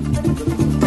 Thank you.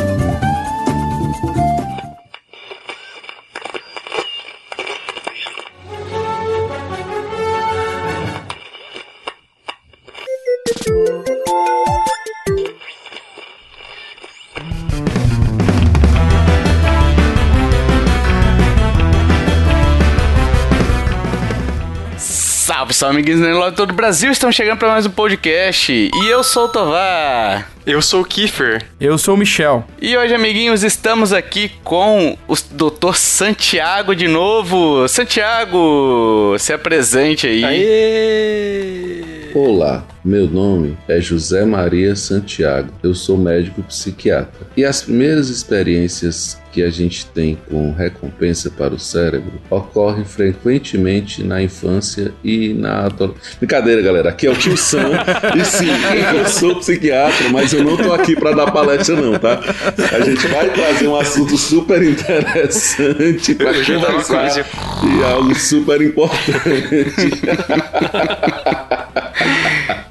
Salve, salve, amiguinhos do todo o Brasil, estão chegando para mais um podcast. E eu sou o Tovar. Eu sou o Kiefer. Eu sou o Michel. E hoje, amiguinhos, estamos aqui com o Dr. Santiago de novo. Santiago, se apresente aí. Aê! Olá, meu nome é José Maria Santiago. Eu sou médico psiquiatra. E as primeiras experiências que a gente tem com recompensa para o cérebro ocorrem frequentemente na infância e na adolescência. Brincadeira, galera. Aqui é o tio Sam. e sim, eu sou psiquiatra, mas eu não tô aqui para dar palestra, não, tá? A gente vai trazer um assunto super interessante para conversar e algo super importante.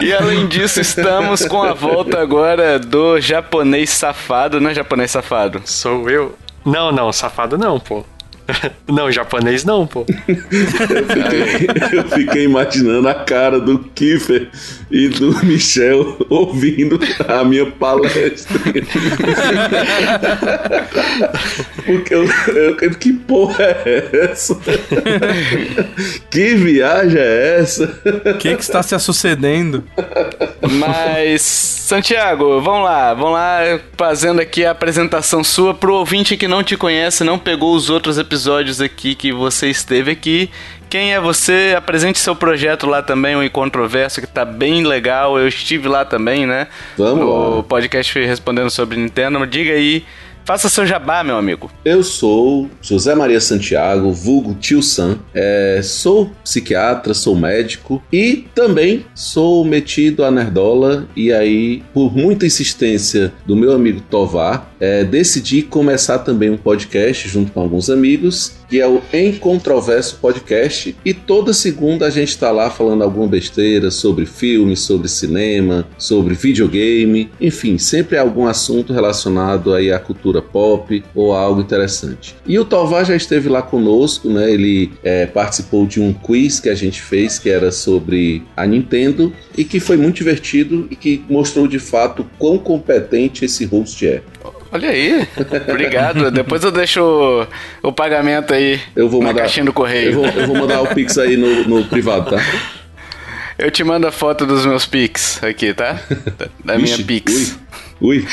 E além disso, estamos com a volta agora do japonês safado, né, japonês safado? Sou eu? Não, não, safado não, pô. Não, japonês não, pô. eu, fiquei, eu fiquei imaginando a cara do Kiefer e do Michel ouvindo a minha palestra. Porque eu, eu, que porra é essa? que viagem é essa? O que, que está se sucedendo? Mas, Santiago, vamos lá, vamos lá fazendo aqui a apresentação sua pro ouvinte que não te conhece, não pegou os outros episódios aqui que você esteve aqui. Quem é você? Apresente seu projeto lá também, o Incontroverso, que tá bem legal. Eu estive lá também, né? Vamos lá. podcast respondendo sobre Nintendo. Diga aí Faça seu jabá, meu amigo. Eu sou José Maria Santiago, vulgo Tio Sam. É, sou psiquiatra, sou médico e também sou metido a nerdola. E aí, por muita insistência do meu amigo Tovar, é, decidi começar também um podcast junto com alguns amigos, que é o Em Controverso Podcast. E toda segunda a gente está lá falando alguma besteira sobre filmes, sobre cinema, sobre videogame, enfim, sempre algum assunto relacionado aí à cultura pop ou algo interessante. E o Tovar já esteve lá conosco, né? Ele é, participou de um quiz que a gente fez que era sobre a Nintendo e que foi muito divertido e que mostrou de fato quão competente esse host é. Olha aí, obrigado. Depois eu deixo o, o, pagamento aí eu vou na mandar, caixinha do correio. Eu vou, eu vou mandar o Pix aí no, no, privado, tá? Eu te mando a foto dos meus Pix aqui, tá? Da Ixi, minha Pix. Ui. Ui.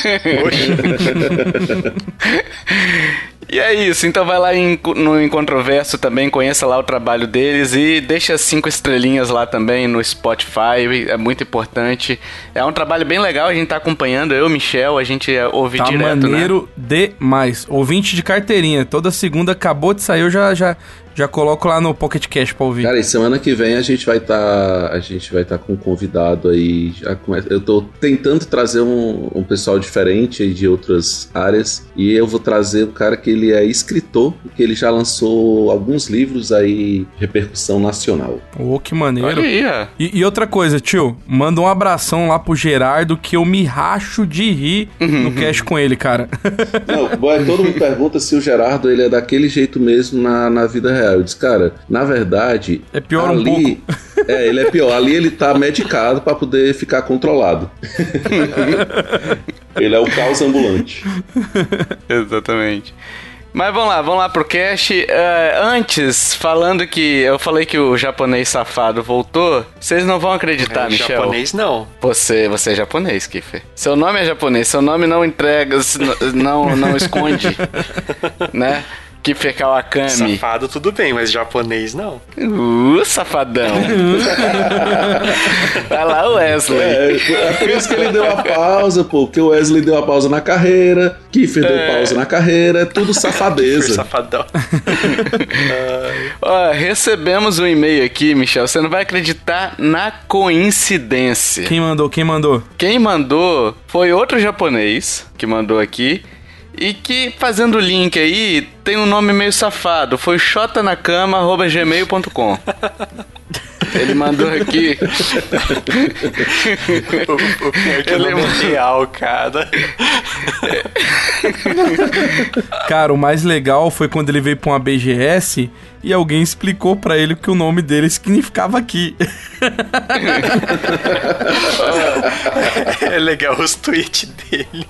E é isso, então vai lá em, no Incontroverso também, conheça lá o trabalho deles e deixa cinco estrelinhas lá também no Spotify, é muito importante. É um trabalho bem legal, a gente tá acompanhando, eu, Michel, a gente ouve tá direto, maneiro né? demais. Ouvinte de carteirinha, toda segunda acabou de sair, eu já, já, já coloco lá no Pocket Cash pra ouvir. Cara, e semana que vem a gente vai estar. Tá, a gente vai estar tá com um convidado aí. Já começa, eu tô tentando trazer um, um pessoal diferente aí de outras áreas. E eu vou trazer o cara que ele é escritor, que ele já lançou alguns livros aí de repercussão nacional. Oh, que maneiro. Olha aí, ó. E, e, outra coisa, tio, manda um abração lá pro Gerardo que eu me racho de rir no cast com ele, cara. Não, boy, todo mundo pergunta se o Gerardo ele é daquele jeito mesmo na, na vida real. Eu disse, cara, na verdade. É pior ali, um pouco. É, ele é pior. Ali ele tá medicado para poder ficar controlado. ele é o caos ambulante. Exatamente. Mas vamos lá, vamos lá pro cast. Uh, antes, falando que eu falei que o japonês safado voltou, vocês não vão acreditar, é, Michel. Japonês não. Você, você é japonês, Kiffer. Seu nome é japonês, seu nome não entrega, não, não esconde, né? Kiffer Kawakami. Safado tudo bem, mas japonês não. Uh, safadão. Vai lá, Wesley. É, é por isso que ele deu a pausa, pô. Porque o Wesley deu a pausa na carreira, Kiffer é. deu pausa na carreira, é tudo safadeza. safadão. Ó, recebemos um e-mail aqui, Michel. Você não vai acreditar na coincidência. Quem mandou? Quem mandou? Quem mandou foi outro japonês que mandou aqui. E que, fazendo o link aí, tem um nome meio safado. Foi xotanacama.gmail.com Ele mandou aqui. o, o pior que ele é real, cara. Cara, o mais legal foi quando ele veio pra uma BGS e alguém explicou para ele que o nome dele significava aqui. é legal os tweets dele.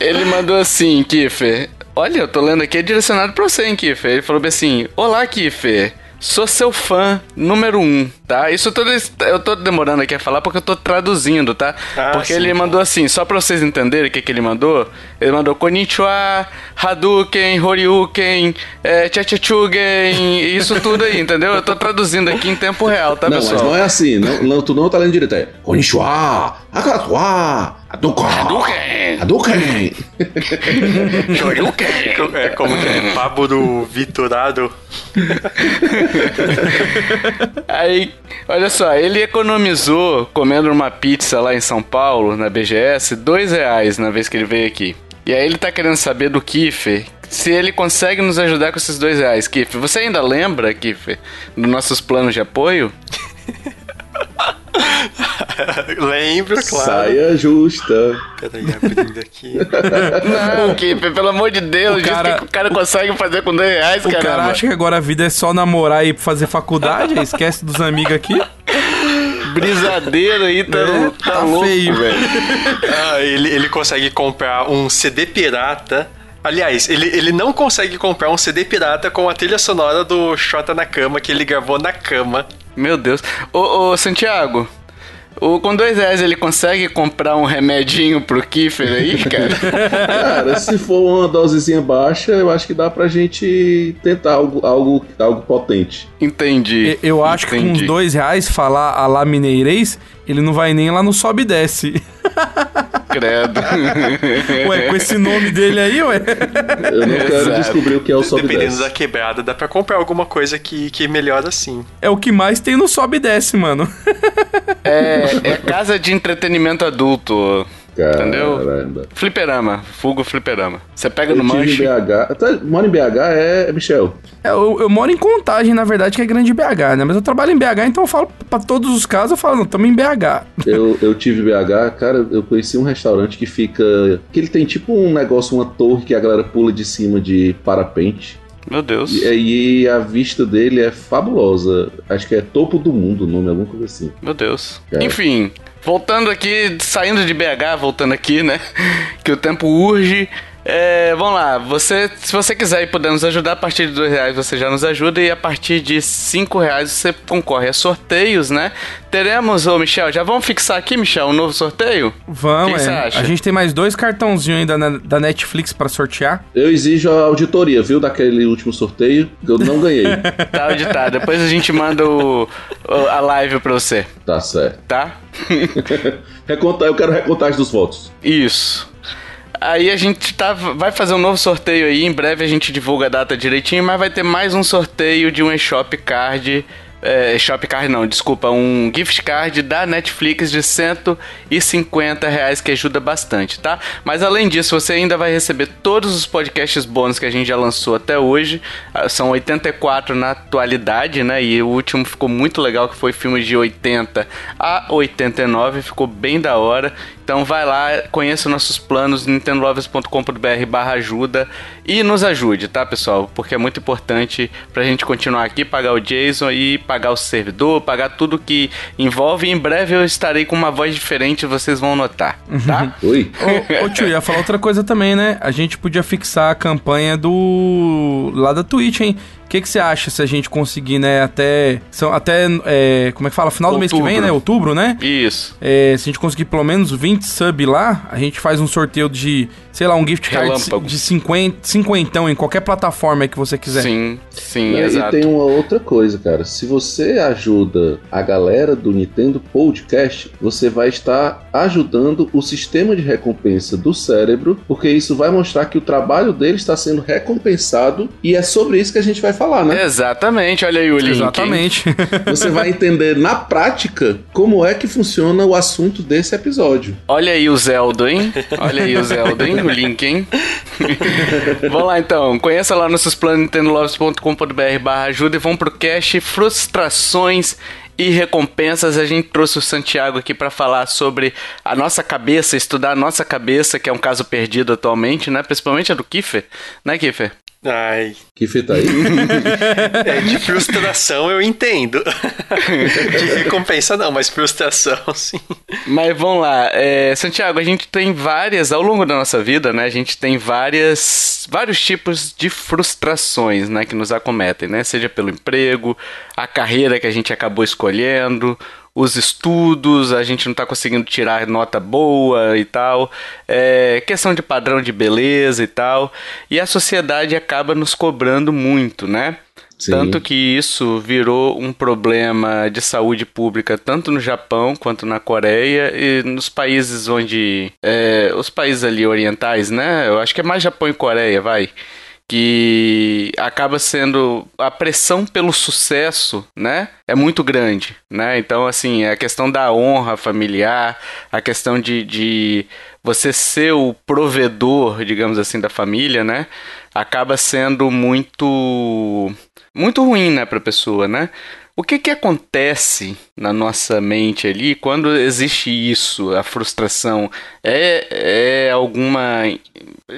Ele mandou assim, Kiffer. Olha, eu tô lendo aqui, é direcionado pra você, hein, Kiffer. Ele falou assim: Olá, Kiffer. Sou seu fã número um, tá? Isso todo eu tô demorando aqui a falar porque eu tô traduzindo, tá? Ah, porque sim, ele mandou assim, só pra vocês entenderem o que, que ele mandou. Ele mandou Konnichiwa, Hadouken, Horyuken, é, Chachachugen, isso tudo aí, entendeu? Eu tô traduzindo aqui em tempo real, tá, não, pessoal? Não, mas não é assim, não, não, tu não tá lendo direito, é Konnichiwa, Akatwa, Hadouken! Hadouken! Hadouken! Shoryuken! É como que é? Pabo do Vitorado. Aí, olha só, ele economizou comendo uma pizza lá em São Paulo, na BGS, dois reais na vez que ele veio aqui. E aí ele tá querendo saber do Kiffer se ele consegue nos ajudar com esses dois reais. Kiffer, você ainda lembra, Kiffer, dos nossos planos de apoio? Lembro, claro. Saia justa. Peraí, abrindo aqui. Não, Kipper, pelo amor de Deus, o cara... que o cara consegue fazer com 10 reais, o caramba. O cara acha que agora a vida é só namorar e fazer faculdade, esquece dos amigos aqui. Brisadeiro aí tá, é, tá, tá louco, feio, velho. Ah, ele, ele consegue comprar um CD pirata Aliás, ele, ele não consegue comprar um CD pirata com a trilha sonora do Xota na cama que ele gravou na cama. Meu Deus. Ô, ô Santiago, o, com dois reais ele consegue comprar um remedinho pro Kiefer aí, cara? cara, se for uma dosezinha baixa, eu acho que dá pra gente tentar algo, algo, algo potente. Entendi. Eu, eu acho Entendi. que com uns dois reais, falar a lá mineirês, ele não vai nem lá no sobe e desce. Credo. ué, com esse nome dele aí, ué. Eu não quero Exato. descobrir o que é o sobe Dependendo da quebrada, dá pra comprar alguma coisa que, que melhora assim. É o que mais tem no sobe e desce, mano. É, é casa de entretenimento adulto. Caramba. Entendeu? Fliperama, Fugo Fliperama. Você pega eu no manche. Em BH. Até, moro em BH é, Michel. É, eu, eu, moro em Contagem, na verdade, que é grande BH, né? Mas eu trabalho em BH, então eu falo pra todos os casos, eu falo, não, tamo em BH. Eu, eu tive BH, cara, eu conheci um restaurante que fica. que ele tem tipo um negócio, uma torre que a galera pula de cima de parapente. Meu Deus. E aí a vista dele é fabulosa. Acho que é topo do mundo o nome, alguma coisa assim. Meu Deus. É. Enfim, voltando aqui, saindo de BH, voltando aqui, né? Que o tempo urge. É, vamos lá, você, se você quiser e puder nos ajudar, a partir de dois reais você já nos ajuda e a partir de cinco reais você concorre a sorteios, né? Teremos, ô Michel, já vamos fixar aqui, Michel, um novo sorteio? Vamos, que que é. A gente tem mais dois cartãozinhos ainda na, da Netflix para sortear. Eu exijo a auditoria, viu, daquele último sorteio, que eu não ganhei. tá auditado, depois a gente manda o, o, a live pra você. Tá certo. Tá? Recontar, eu quero recontagem dos votos. Isso. Aí a gente tá, vai fazer um novo sorteio aí. Em breve a gente divulga a data direitinho, mas vai ter mais um sorteio de um eShop Card é, Shop Card não, desculpa, um gift card da Netflix de 150 reais que ajuda bastante, tá? Mas além disso, você ainda vai receber todos os podcasts bônus que a gente já lançou até hoje. Ah, são 84 na atualidade, né? E o último ficou muito legal, que foi filme de 80 a 89, ficou bem da hora. Então vai lá, conheça nossos planos, nintendolovers.com.br barra ajuda e nos ajude, tá, pessoal? Porque é muito importante pra gente continuar aqui, pagar o Jason e pagar o servidor, pagar tudo que envolve. Em breve eu estarei com uma voz diferente, vocês vão notar, tá? Oi. Ô, ô tio, ia falar outra coisa também, né? A gente podia fixar a campanha do... lá da Twitch, hein? O que, que você acha se a gente conseguir, né, até. São, até. É, como é que fala? Final do mês que vem, né? Outubro, né? Isso. É, se a gente conseguir pelo menos 20 sub lá, a gente faz um sorteio de, sei lá, um gift card Relâmpago. de 50, 50 em qualquer plataforma que você quiser. Sim, sim, e, exato. E tem uma outra coisa, cara. Se você ajuda a galera do Nintendo Podcast, você vai estar ajudando o sistema de recompensa do cérebro, porque isso vai mostrar que o trabalho dele está sendo recompensado e é sobre isso que a gente vai falar, né? Exatamente, olha aí o link. Exatamente. Você vai entender na prática como é que funciona o assunto desse episódio. Olha aí o Zelda, hein? Olha aí o Zelda, hein? O link, hein? Vamos lá então, conheça lá nossos planos nintendolovers.com.br barra ajuda e vamos pro cast Frustrações e recompensas, a gente trouxe o Santiago aqui para falar sobre a nossa cabeça, estudar a nossa cabeça, que é um caso perdido atualmente, né? Principalmente a do Kiffer, né, Kiffer? Ai. Que fita aí? é, de frustração eu entendo. de recompensa não, mas frustração sim. Mas vamos lá, é, Santiago, a gente tem várias, ao longo da nossa vida, né? A gente tem várias, vários tipos de frustrações, né? Que nos acometem, né? Seja pelo emprego, a carreira que a gente acabou escolhendo, os estudos, a gente não está conseguindo tirar nota boa e tal, é, questão de padrão de beleza e tal, e a sociedade acaba nos cobrando muito, né? Sim. Tanto que isso virou um problema de saúde pública tanto no Japão quanto na Coreia e nos países onde. É, os países ali orientais, né? Eu acho que é mais Japão e Coreia, vai que acaba sendo a pressão pelo sucesso, né? É muito grande, né? Então, assim, a questão da honra familiar, a questão de, de você ser o provedor, digamos assim, da família, né? Acaba sendo muito muito ruim, né, para a pessoa, né? O que que acontece na nossa mente ali quando existe isso, a frustração? É, é alguma.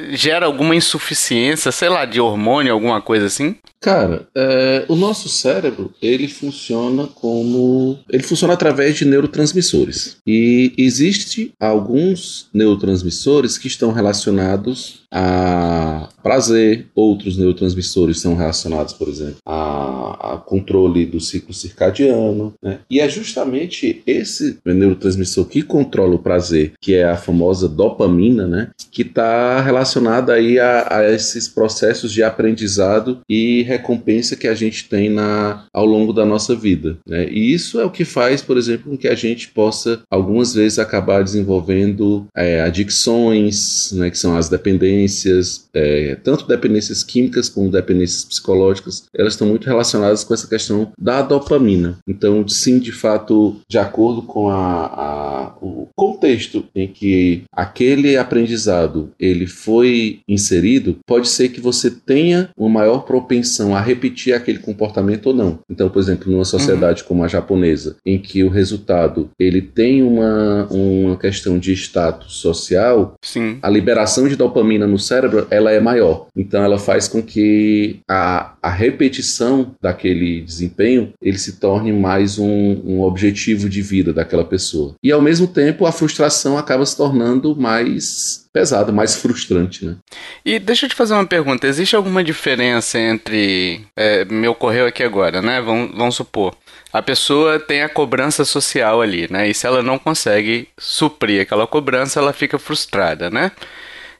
gera alguma insuficiência, sei lá, de hormônio, alguma coisa assim? Cara, é, o nosso cérebro, ele funciona como. Ele funciona através de neurotransmissores. E existe alguns neurotransmissores que estão relacionados a prazer, outros neurotransmissores são relacionados, por exemplo, a, a controle do ciclo circadiano, né? E é justamente esse neurotransmissor que controla o prazer, que é a famosa dopamina, né? Que está relacionada aí a, a, esses processos de aprendizado e recompensa que a gente tem na, ao longo da nossa vida, né? E isso é o que faz, por exemplo, com que a gente possa algumas vezes acabar desenvolvendo é, adicções, né? Que são as dependências, é, tanto dependências químicas como dependências psicológicas, elas estão muito relacionadas com essa questão da dopamina. Então, sim, de fato, de acordo com a, a, o contexto em que aquele aprendizado ele foi inserido, pode ser que você tenha uma maior propensão a repetir aquele comportamento ou não. Então, por exemplo, numa sociedade uhum. como a japonesa, em que o resultado ele tem uma, uma questão de status social, Sim. a liberação de dopamina no cérebro ela é maior. Então, ela faz com que a, a repetição daquele desempenho ele se torne mais um, um objetivo de vida daquela pessoa. E ao mesmo tempo, a frustração acaba se tornando mais pesada, mais frustrante, né? E deixa eu te fazer uma pergunta: existe alguma diferença entre. É, me ocorreu aqui agora, né? Vamos, vamos supor. A pessoa tem a cobrança social ali, né? E se ela não consegue suprir aquela cobrança, ela fica frustrada, né?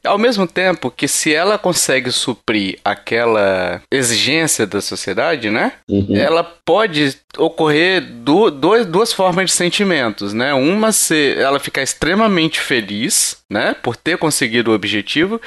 Ao mesmo tempo que se ela consegue suprir aquela exigência da sociedade, né? Uhum. Ela pode ocorrer du duas, duas formas de sentimentos, né? Uma se ela ficar extremamente feliz, né, por ter conseguido o objetivo,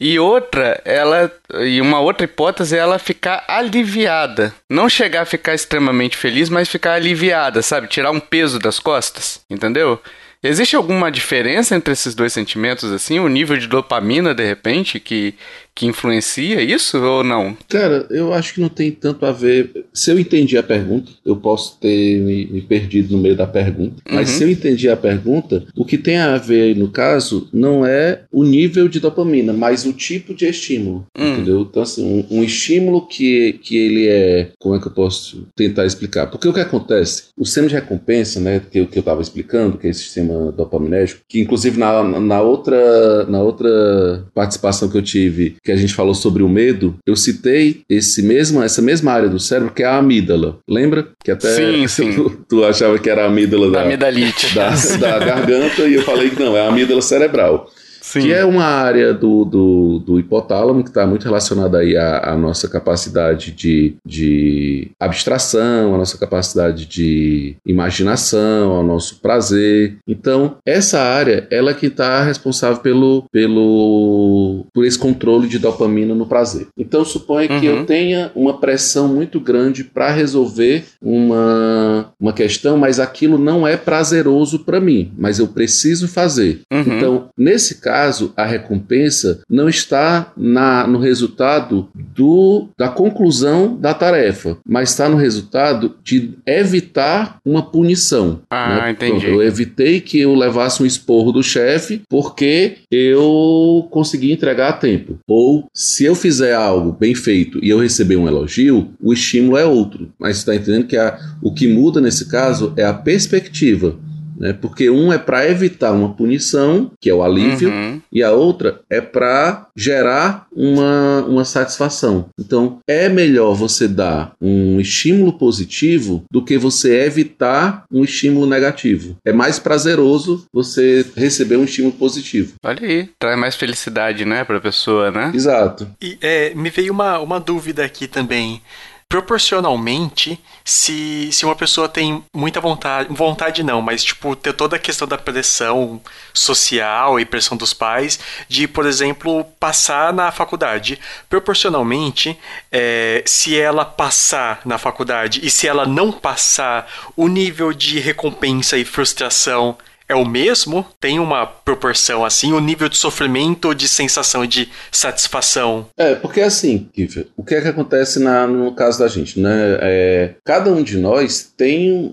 e outra, ela e uma outra hipótese é ela ficar aliviada, não chegar a ficar extremamente feliz, mas ficar aliviada, sabe, tirar um peso das costas, entendeu? Existe alguma diferença entre esses dois sentimentos, assim? O nível de dopamina, de repente, que, que influencia isso ou não? Cara, eu acho que não tem tanto a ver. Se eu entendi a pergunta, eu posso ter me, me perdido no meio da pergunta, mas uhum. se eu entendi a pergunta, o que tem a ver aí no caso não é o nível de dopamina, mas o tipo de estímulo, uhum. entendeu? Então, assim, um, um, estímulo que, que ele é. Como é que eu posso tentar explicar? Porque o que acontece? O sistema de recompensa, né, que, que eu estava explicando, que é esse sistema dopaminérgico, que inclusive na, na, outra, na outra participação que eu tive, que a gente falou sobre o medo, eu citei esse mesmo, essa mesma área do cérebro que é a amígdala. Lembra? Que até sim, sim. Tu, tu achava que era a amígdala da, da, da, da garganta e eu falei que não, é a amígdala cerebral. Sim. que é uma área do, do, do hipotálamo que está muito relacionada aí à, à, nossa capacidade de, de abstração, à nossa capacidade de imaginação, ao nosso prazer. Então, essa área, ela que está responsável pelo, pelo, por esse controle de dopamina no prazer. Então, suponha uhum. que eu uhum. tenha uma pressão muito grande para resolver uma, uma questão, mas aquilo não é prazeroso para mim, mas eu preciso fazer. Uhum. Então, nesse caso, caso, a recompensa não está na, no resultado do, da conclusão da tarefa, mas está no resultado de evitar uma punição. Ah, né? entendi. Eu evitei que eu levasse um esporro do chefe porque eu consegui entregar a tempo. Ou se eu fizer algo bem feito e eu receber um elogio, o estímulo é outro. Mas você está entendendo que a, o que muda nesse caso é a perspectiva né? Porque um é para evitar uma punição, que é o alívio, Uhum. e a outra é para gerar uma, uma satisfação. Então, é melhor você dar um estímulo positivo do que você evitar um estímulo negativo. É mais prazeroso você receber um estímulo positivo. Olha aí, traz mais felicidade, né, pra pessoa, né? Exato. E é, me veio uma, uma dúvida aqui também. Proporcionalmente, se, se uma pessoa tem muita vontade, vontade não, mas tipo, ter toda a questão da pressão social e pressão dos pais de, por exemplo, passar na faculdade. Proporcionalmente, é, se ela passar na faculdade e se ela não passar, o nível de recompensa e frustração é o mesmo? Tem uma proporção assim? O nível de sofrimento de sensação de satisfação? É, porque assim, Kiffer, o que é que acontece na- no caso da gente, né? É, cada um de nós tem,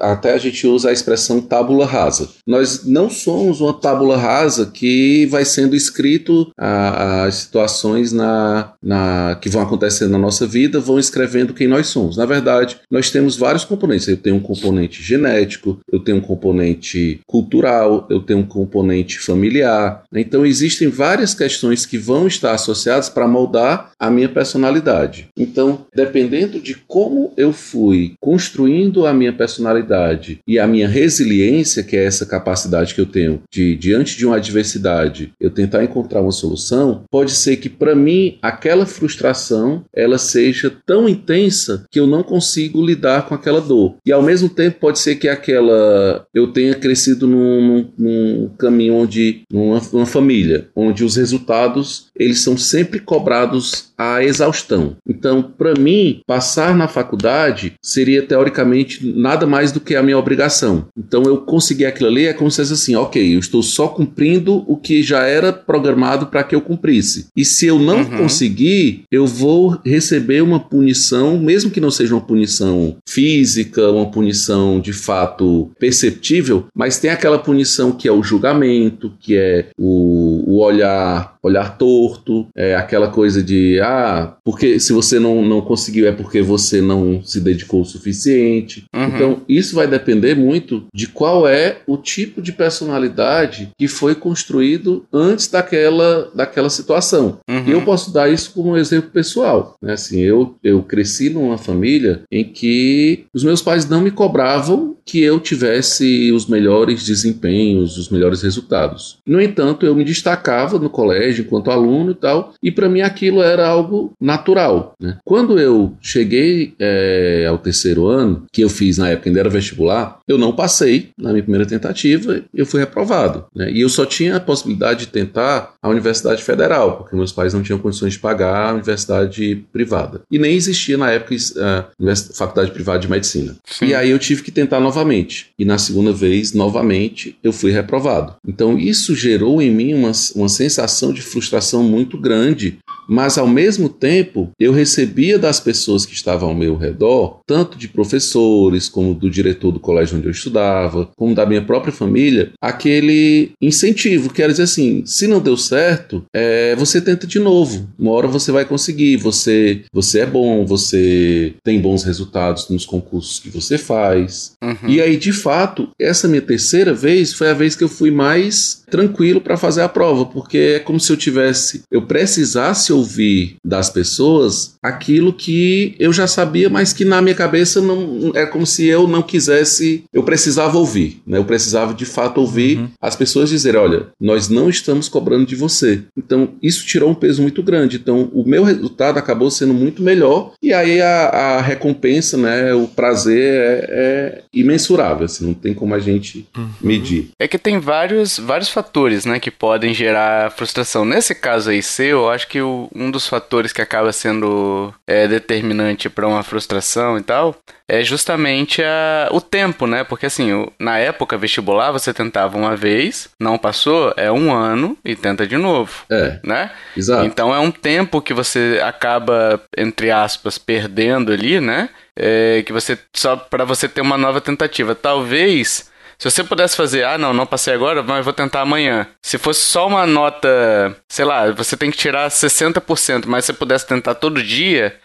até a gente usa a expressão tábula rasa. Nós não somos uma tábula rasa que vai sendo escrito as situações na, na, que vão acontecendo na nossa vida, vão escrevendo quem nós somos. Na verdade, nós temos vários componentes. Eu tenho um componente genético, eu tenho um componente cultural, eu tenho um componente familiar. Então existem várias questões que vão estar associadas para moldar a minha personalidade. Então, dependendo de como eu fui construindo a minha personalidade e a minha resiliência, que é essa capacidade que eu tenho de diante de uma adversidade, eu tentar encontrar uma solução, pode ser que para mim aquela frustração ela seja tão intensa que eu não consigo lidar com aquela dor. E ao mesmo tempo pode ser que aquela eu tenha crescido num, num caminho onde numa, numa família onde os resultados eles são sempre cobrados à exaustão. Então, para mim, passar na faculdade seria teoricamente nada mais do que a minha obrigação. Então, eu conseguir aquilo ali é como se fosse assim, ok, eu estou só cumprindo o que já era programado para que eu cumprisse. E se eu não Uhum. conseguir, eu vou receber uma punição, mesmo que não seja uma punição física, uma punição de fato perceptível, mas tem aquela punição que é o julgamento, que é o, o olhar, olhar torto, é aquela coisa de ah, porque se você não, não conseguiu é porque você não se dedicou o suficiente. Uhum. Então, isso vai depender muito de qual é o tipo de personalidade que foi construído antes daquela, daquela situação. Uhum. E eu posso dar isso como um exemplo pessoal. Né? Assim, eu, eu cresci numa família em que os meus pais não me cobravam que eu tivesse os melhores desempenhos, os melhores resultados. No entanto, eu me destacava no colégio enquanto aluno e tal, e para mim aquilo era algo natural. Né? Quando eu cheguei é, ao terceiro ano, que eu fiz na época ainda era vestibular, eu não passei na minha primeira tentativa, eu fui reprovado. Né? E eu só tinha a possibilidade de tentar a Universidade Federal, porque meus pais não tinham condições de pagar a universidade privada. E nem existia na época a faculdade privada de medicina. Sim. E aí eu tive que tentar novamente. E na segunda vez, novamente, eu fui reprovado. Então isso gerou em mim uma, uma sensação de frustração muito grande, mas ao mesmo tempo eu recebia das pessoas que estavam ao meu redor, tanto de professores, como do diretor do colégio onde eu estudava, como da minha própria família, aquele incentivo, que era dizer assim: se não deu certo, é, você tenta de novo. Uma hora você vai conseguir, você, você é bom, você tem bons resultados nos concursos que você faz. Uhum. E aí, de fato, essa minha terceira vez foi a vez que eu fui mais tranquilo para fazer a prova, porque é como se eu tivesse, eu precisasse ouvir das pessoas aquilo que eu já sabia, mas que na minha cabeça não é como se eu não quisesse, eu precisava ouvir, né? Eu precisava de fato ouvir Uhum. as pessoas dizerem, olha, nós não estamos cobrando de você. Então, isso tirou um peso muito grande. Então, o meu resultado acabou sendo muito melhor e aí a, a recompensa, né, o prazer é, é imensurável, assim, não tem como a gente medir. É que tem vários, vários fatores, né, que podem gerar frustração. Nesse caso aí seu, eu acho que o, um dos fatores que acaba sendo é, determinante para uma frustração e tal é justamente a, o tempo, né? Porque assim, o, na época vestibular você tentava uma vez, não passou, é um ano e tenta de novo. É. Né? Exato. Então é um tempo que você acaba, entre aspas, perdendo ali, né? É, que você só para você ter uma nova tentativa. Talvez se você pudesse fazer, ah, não, não passei agora, mas vou tentar amanhã. Se fosse só uma nota, sei lá, você tem que tirar 60%, mas se você pudesse tentar todo dia,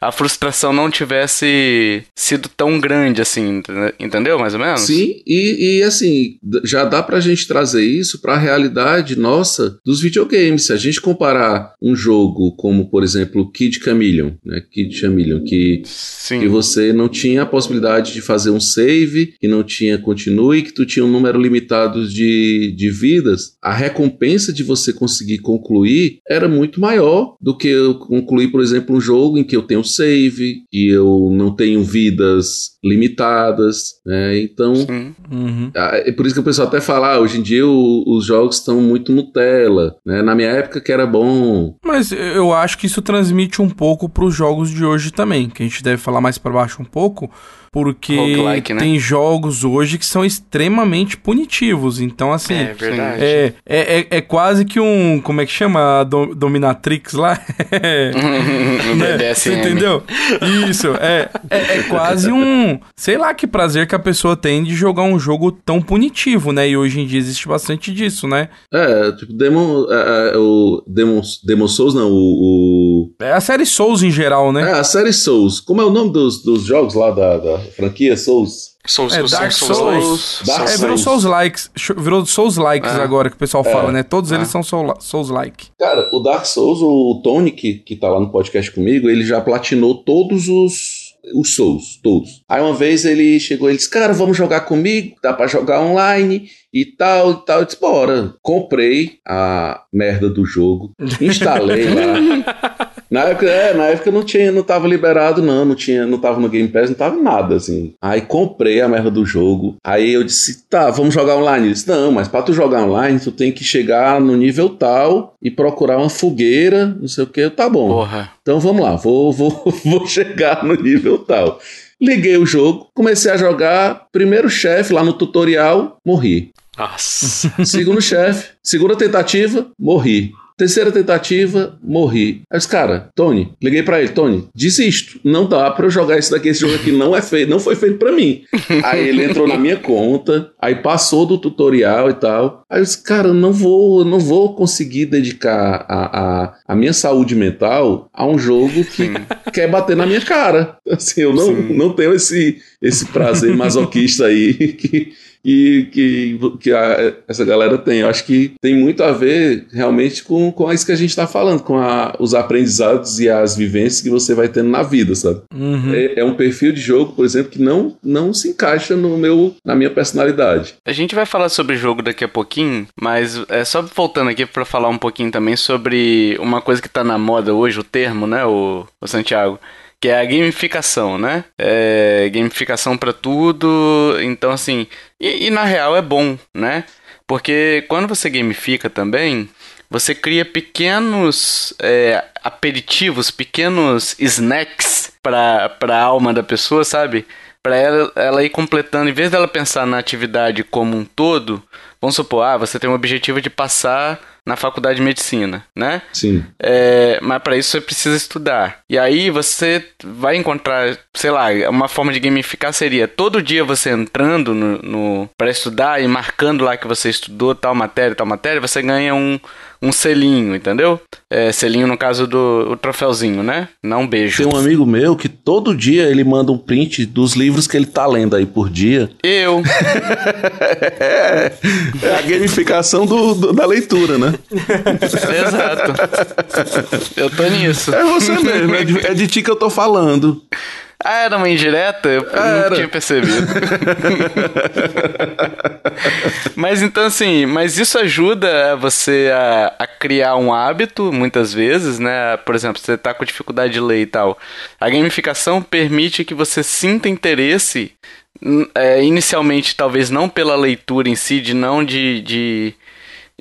a frustração não tivesse sido tão grande assim, entendeu? Mais ou menos? Sim, e, e assim, já dá pra gente trazer isso pra realidade nossa dos videogames. Se a gente comparar um jogo como, por exemplo, Kid Chameleon, né? Kid Chameleon, que, que você não tinha a possibilidade de fazer um save, que não tinha continue, que tu tinha um número limitado de, de vidas, a recompensa de você conseguir concluir era muito maior do que eu concluir, por exemplo, um jogo em que eu tenho save, e eu não tenho vidas limitadas, né? Então, uhum. é por isso que o pessoal até fala, ah, hoje em dia o, os jogos estão muito Nutella, né? Na minha época que era bom. Mas eu acho que isso transmite um pouco para os jogos de hoje também, que a gente deve falar mais para baixo um pouco, porque Roguelike, né? tem jogos hoje que são extremamente punitivos. Então, assim. É verdade. É, é, é, é quase que um. Como é que chama? Do, Dominatrix lá? né? Você entendeu? Isso. É, é, é, quase um. Sei lá que prazer que a pessoa tem de jogar um jogo tão punitivo, né? E hoje em dia existe bastante disso, né? É, tipo, Demon. É, é, o Demon, Demon Souls, não. O, o, É a série Souls em geral, né? É, a série Souls. Como é o nome dos, dos jogos lá da, da franquia Souls. Souls, é, Dark Souls. Souls. Dark é, virou Souls likes, virou Souls likes é. agora que o pessoal fala, é. né? Todos eles é. são Souls like. Cara, o Dark Souls, o Tony que, que tá lá no podcast comigo, ele já platinou todos os os Souls, todos. Aí uma vez ele chegou e disse: Cara, vamos jogar comigo, dá para jogar online e tal e tal. Eu disse: Bora. Comprei a merda do jogo, instalei lá. Na época, é, na época não tinha, não tava liberado, não, não tinha, não tava no Game Pass, não tava nada, assim. Aí comprei a merda do jogo. Aí eu disse, tá, vamos jogar online. Ele disse, não, mas pra tu jogar online, tu tem que chegar no nível tal e procurar uma fogueira, não sei o que. Tá bom. Porra. Então vamos lá, vou, vou, vou chegar no nível tal. Liguei o jogo, comecei a jogar. Primeiro chefe lá no tutorial, morri. Nossa. Segundo chefe, segunda tentativa, morri. Terceira tentativa, morri. Aí os cara, Tony, liguei para ele, Tony, desisto. Não dá para eu jogar esse daqui, esse jogo aqui não é feito, não foi feito para mim. aí ele entrou na minha conta, aí passou do tutorial e tal. Aí eu disse, cara, não vou, não vou conseguir dedicar a, a, a minha saúde mental a um jogo que quer bater na minha cara. Assim, eu não, não tenho esse, esse prazer masoquista aí que que, que, que a, essa galera tem. Eu acho que tem muito a ver realmente com, com isso que a gente está falando, com a, os aprendizados e as vivências que você vai tendo na vida, sabe? Uhum. É, é, um perfil de jogo, por exemplo, que não, não se encaixa no meu, na minha personalidade. A gente vai falar sobre jogo daqui a pouquinho, mas é só voltando aqui para falar um pouquinho também sobre uma coisa que está na moda hoje, o termo, né, o, o Santiago? Que é a gamificação, né? É, gamificação para tudo. Então, assim, e, e, na real é bom, né? Porque quando você gamifica também, você cria pequenos é, aperitivos, pequenos snacks para a alma da pessoa, sabe? Para ela, ela ir completando, em vez dela pensar na atividade como um todo, vamos supor, ah, você tem um objetivo de passar na faculdade de medicina, né? Sim. É, mas para isso você precisa estudar. E aí você vai encontrar, sei lá, uma forma de gamificar seria todo dia você entrando no, no para estudar e marcando lá que você estudou tal matéria, tal matéria, você ganha um um selinho, entendeu? É, selinho no caso do o troféuzinho, né? Não um beijo. Tem um amigo meu que todo dia ele manda um print dos livros que ele tá lendo aí por dia. Eu. é, é a gamificação do, do, da leitura, né? Exato. Eu tô nisso. É você mesmo, é de, é de ti que eu tô falando. Ah, era uma indireta? Eu era. não tinha percebido. mas então, assim, mas isso ajuda você a, a, criar um hábito, muitas vezes, né? Por exemplo, você tá com dificuldade de ler e tal. A gamificação permite que você sinta interesse, é, inicialmente, talvez não pela leitura em si, de não de, de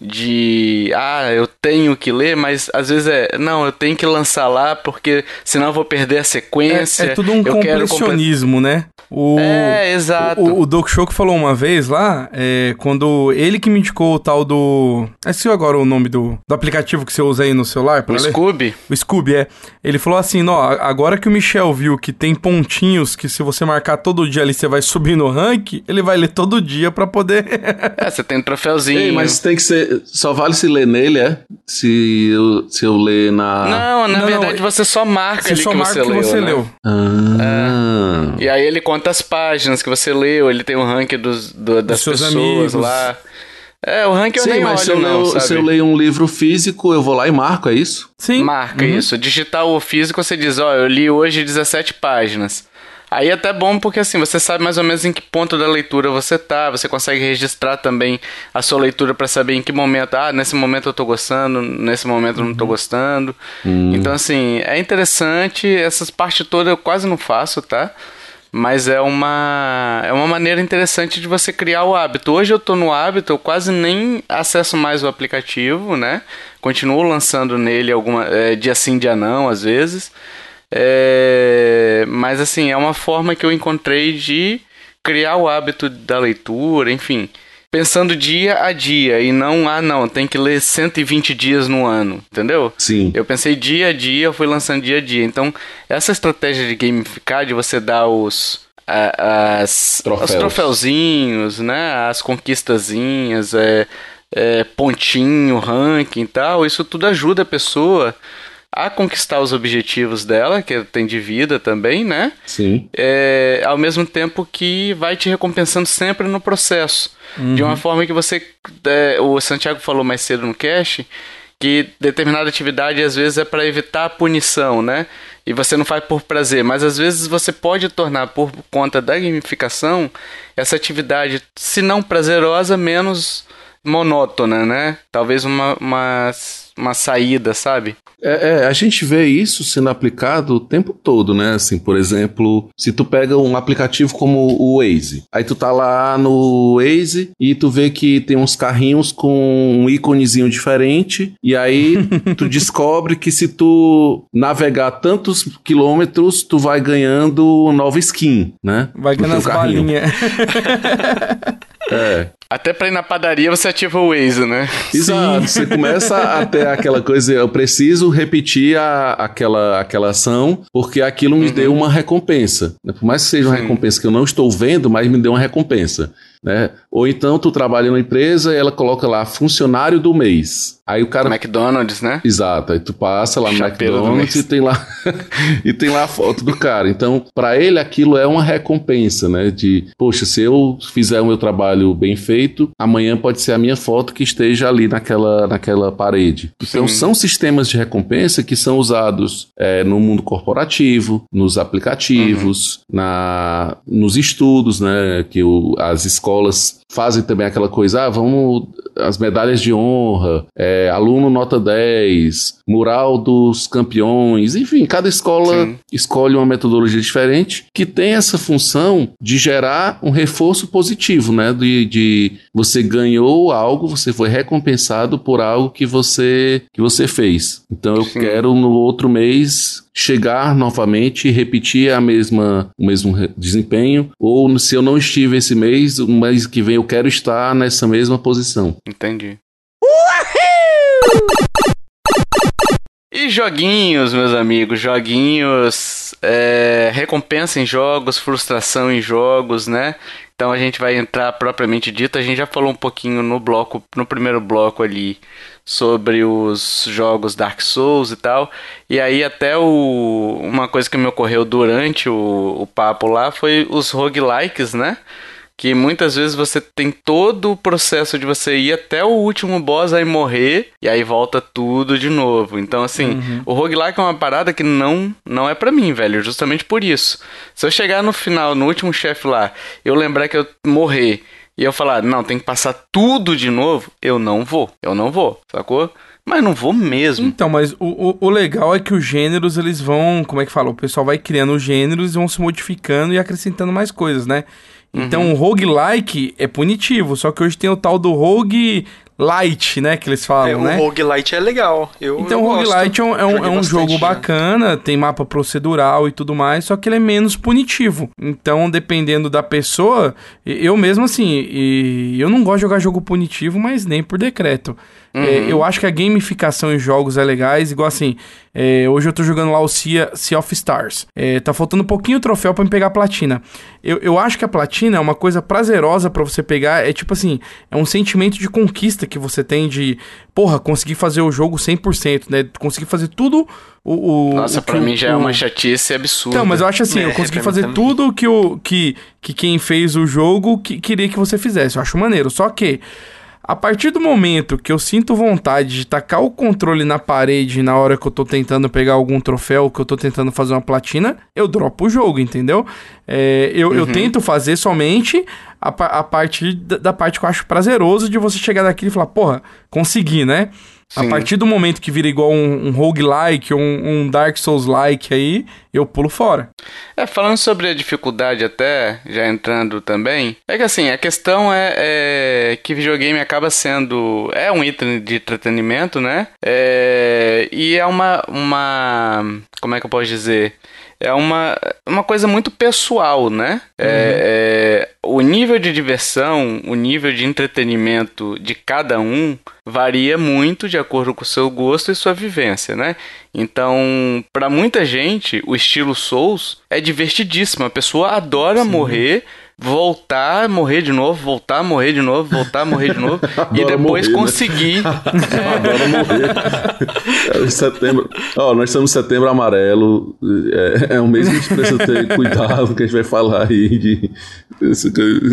de ah, eu tenho que ler, mas às vezes é, não, eu tenho que lançar lá porque senão eu vou perder a sequência. É, é tudo um completionismo, né? O, é, exato. O, o Doc Show que falou uma vez lá, é, quando ele que me indicou o tal do. Esqueci agora o nome do, do aplicativo que você usa aí no celular. o ler. Scooby? O Scooby, é. Ele falou assim: ó, agora que o Michel viu que tem pontinhos que se você marcar todo dia ali você vai subir no rank, ele vai ler todo dia pra poder. é, você tem um troféuzinho. Ei, mas tem que ser. Só vale se ler nele, é? Se eu, se eu ler na. Não, na não, verdade não, você só marca você ali só que marca você que leu. Você né? leu. Ah. É. E aí ele conta quantas páginas que você leu, ele tem um ranking dos, do, das pessoas amigos. lá. É, o ranking Sim, eu nem mas olho, se eu, não, leio, se eu leio um livro físico, eu vou lá e marco, é isso? Sim. Marca uhum. isso. Digital ou físico, você diz, ó, oh, eu li hoje 17 páginas. Aí é até bom porque assim, você sabe mais ou menos em que ponto da leitura você tá, você consegue registrar também a sua leitura para saber em que momento, ah, nesse momento eu tô gostando, nesse momento eu não tô uhum. gostando. Hum. Então assim, é interessante, essas partes todas eu quase não faço, tá? Mas é uma, é uma maneira interessante de você criar o hábito. Hoje eu estou no hábito, eu quase nem acesso mais o aplicativo, né? Continuo lançando nele alguma é, dia sim, dia não, às vezes. É, mas assim, é uma forma que eu encontrei de criar o hábito da leitura, enfim pensando dia a dia e não, ah, não, tem que ler 120 dias no ano, entendeu? Sim. Eu pensei dia a dia, eu fui lançando dia a dia. Então, essa estratégia de gamificar, de você dar os. as, os troféuzinhos, né? As conquistazinhas, é, é, pontinho, ranking e tal, isso tudo ajuda a pessoa a conquistar os objetivos dela, que tem de vida também, né? Sim. É, ao mesmo tempo que vai te recompensando sempre no processo. Uhum. De uma forma que você. É, o Santiago falou mais cedo no cast que determinada atividade às vezes é para evitar a punição, né? E você não faz por prazer, mas às vezes você pode tornar por conta da gamificação essa atividade, se não prazerosa, menos monótona, né? Talvez uma, uma, uma saída, sabe? É, é, a gente vê isso sendo aplicado o tempo todo, né? Assim, por exemplo, se tu pega um aplicativo como o Waze, aí tu tá lá no Waze e tu vê que tem uns carrinhos com um íconezinho diferente, e aí tu descobre que se tu navegar tantos quilômetros, tu vai ganhando nova skin, né? Vai ganhando as balinhas. É. Até pra ir na padaria você ativa o Waze, né? Exato. Você começa a ter aquela coisa, eu preciso repetir a, aquela, aquela ação, porque aquilo me uhum. deu uma recompensa. Por mais que seja uma Sim. recompensa que eu não estou vendo, mas me deu uma recompensa. Né? Ou então tu trabalha numa empresa e ela coloca lá funcionário do mês. Aí o cara. McDonald's, né? Exato. Aí tu passa lá no McDonald's e tem lá e tem lá a foto do cara. Então, para ele aquilo é uma recompensa, né? De, poxa, se eu fizer o meu trabalho bem feito, amanhã pode ser a minha foto que esteja ali naquela, naquela parede. Então, Sim. são sistemas de recompensa que são usados é, no mundo corporativo, nos aplicativos, uhum. na, nos estudos, né? Que o, as escolas fazem também aquela coisa, ah, vamos as medalhas de honra, é, aluno nota 10, mural dos campeões, enfim, cada escola Sim. escolhe uma metodologia diferente que tem essa função de gerar um reforço positivo, né? De, de você ganhou algo, você foi recompensado por algo que você que você fez. Então eu Sim. quero no outro mês chegar novamente e repetir a mesma, o mesmo desempenho, ou se eu não estive esse mês, o mês que vem eu quero estar nessa mesma posição. Entendi. Joguinhos, meus amigos, joguinhos, é, recompensa em jogos, frustração em jogos, né? Então a gente vai entrar propriamente dito. A gente já falou um pouquinho no bloco, no primeiro bloco ali, sobre os jogos Dark Souls e tal. E aí até o, uma coisa que me ocorreu durante o, o papo lá foi os roguelikes, né? Que muitas vezes você tem todo o processo de você ir até o último boss aí morrer e aí volta tudo de novo. Então assim, uhum. o roguelike é uma parada que não não é para mim, velho, justamente por isso. Se eu chegar no final, no último chefe lá, eu lembrar que eu morrer e eu falar, não, tem que passar tudo de novo, eu não vou. Eu não vou, sacou? Mas não vou mesmo. Então, mas o, o, o, legal é que os gêneros, eles vão. Como é que fala? O pessoal vai criando os gêneros e vão se modificando e acrescentando mais coisas, né? Então, uhum. o roguelike é punitivo, só que hoje tem o tal do rogue light, né? Que eles falam, é, né? O roguelite é legal. Eu, então, o roguelite é um, é um, é um jogo né? bacana, tem mapa procedural e tudo mais, só que ele é menos punitivo. Então, dependendo da pessoa, eu mesmo assim, eu não gosto de jogar jogo punitivo, mas nem por decreto. É, uhum. É, eu acho que a gamificação em jogos é legais, igual assim, é, hoje eu tô jogando lá o Sea, sea of Stars. É, tá faltando um pouquinho o troféu para me pegar a platina. Eu, eu acho que a platina é uma coisa prazerosa para você pegar. É tipo assim, é um sentimento de conquista que você tem de, porra, conseguir fazer o jogo 100%, né? Conseguir fazer tudo o, o, Nossa, o pra mim já é o... é uma chatice absurda. Não, mas eu acho assim, é, eu consegui fazer tudo que, o, que, que quem fez o jogo que, queria que você fizesse. Eu acho maneiro. Só que a partir do momento que eu sinto vontade de tacar o controle na parede na hora que eu tô tentando pegar algum troféu, que eu tô tentando fazer uma platina, eu dropo o jogo, entendeu? É, eu, uhum. eu tento fazer somente a, a partir da, da, parte que eu acho prazeroso de você chegar daqui e falar, porra, consegui, né? Sim. A partir do momento que vira igual um, um roguelike, um, um Dark Souls-like aí, eu pulo fora. É, falando sobre a dificuldade até, já entrando também, é que assim, a questão é, é que videogame acaba sendo... É um item de entretenimento, né? É, e é uma, uma... Como é que eu posso dizer? É uma, uma coisa muito pessoal, né? É, uhum. É, é, o nível de diversão, o nível de entretenimento de cada um varia muito de acordo com o seu gosto e sua vivência, né? Então, para muita gente, o estilo Souls é divertidíssimo. A pessoa adora Sim. morrer voltar, morrer de novo, voltar, morrer de novo, voltar, morrer de novo e depois morrer, né? conseguir. Né? morrer. É, setembro. Ó, nós estamos em setembro amarelo. É, é um mês que a gente precisa ter cuidado que a gente vai falar aí de.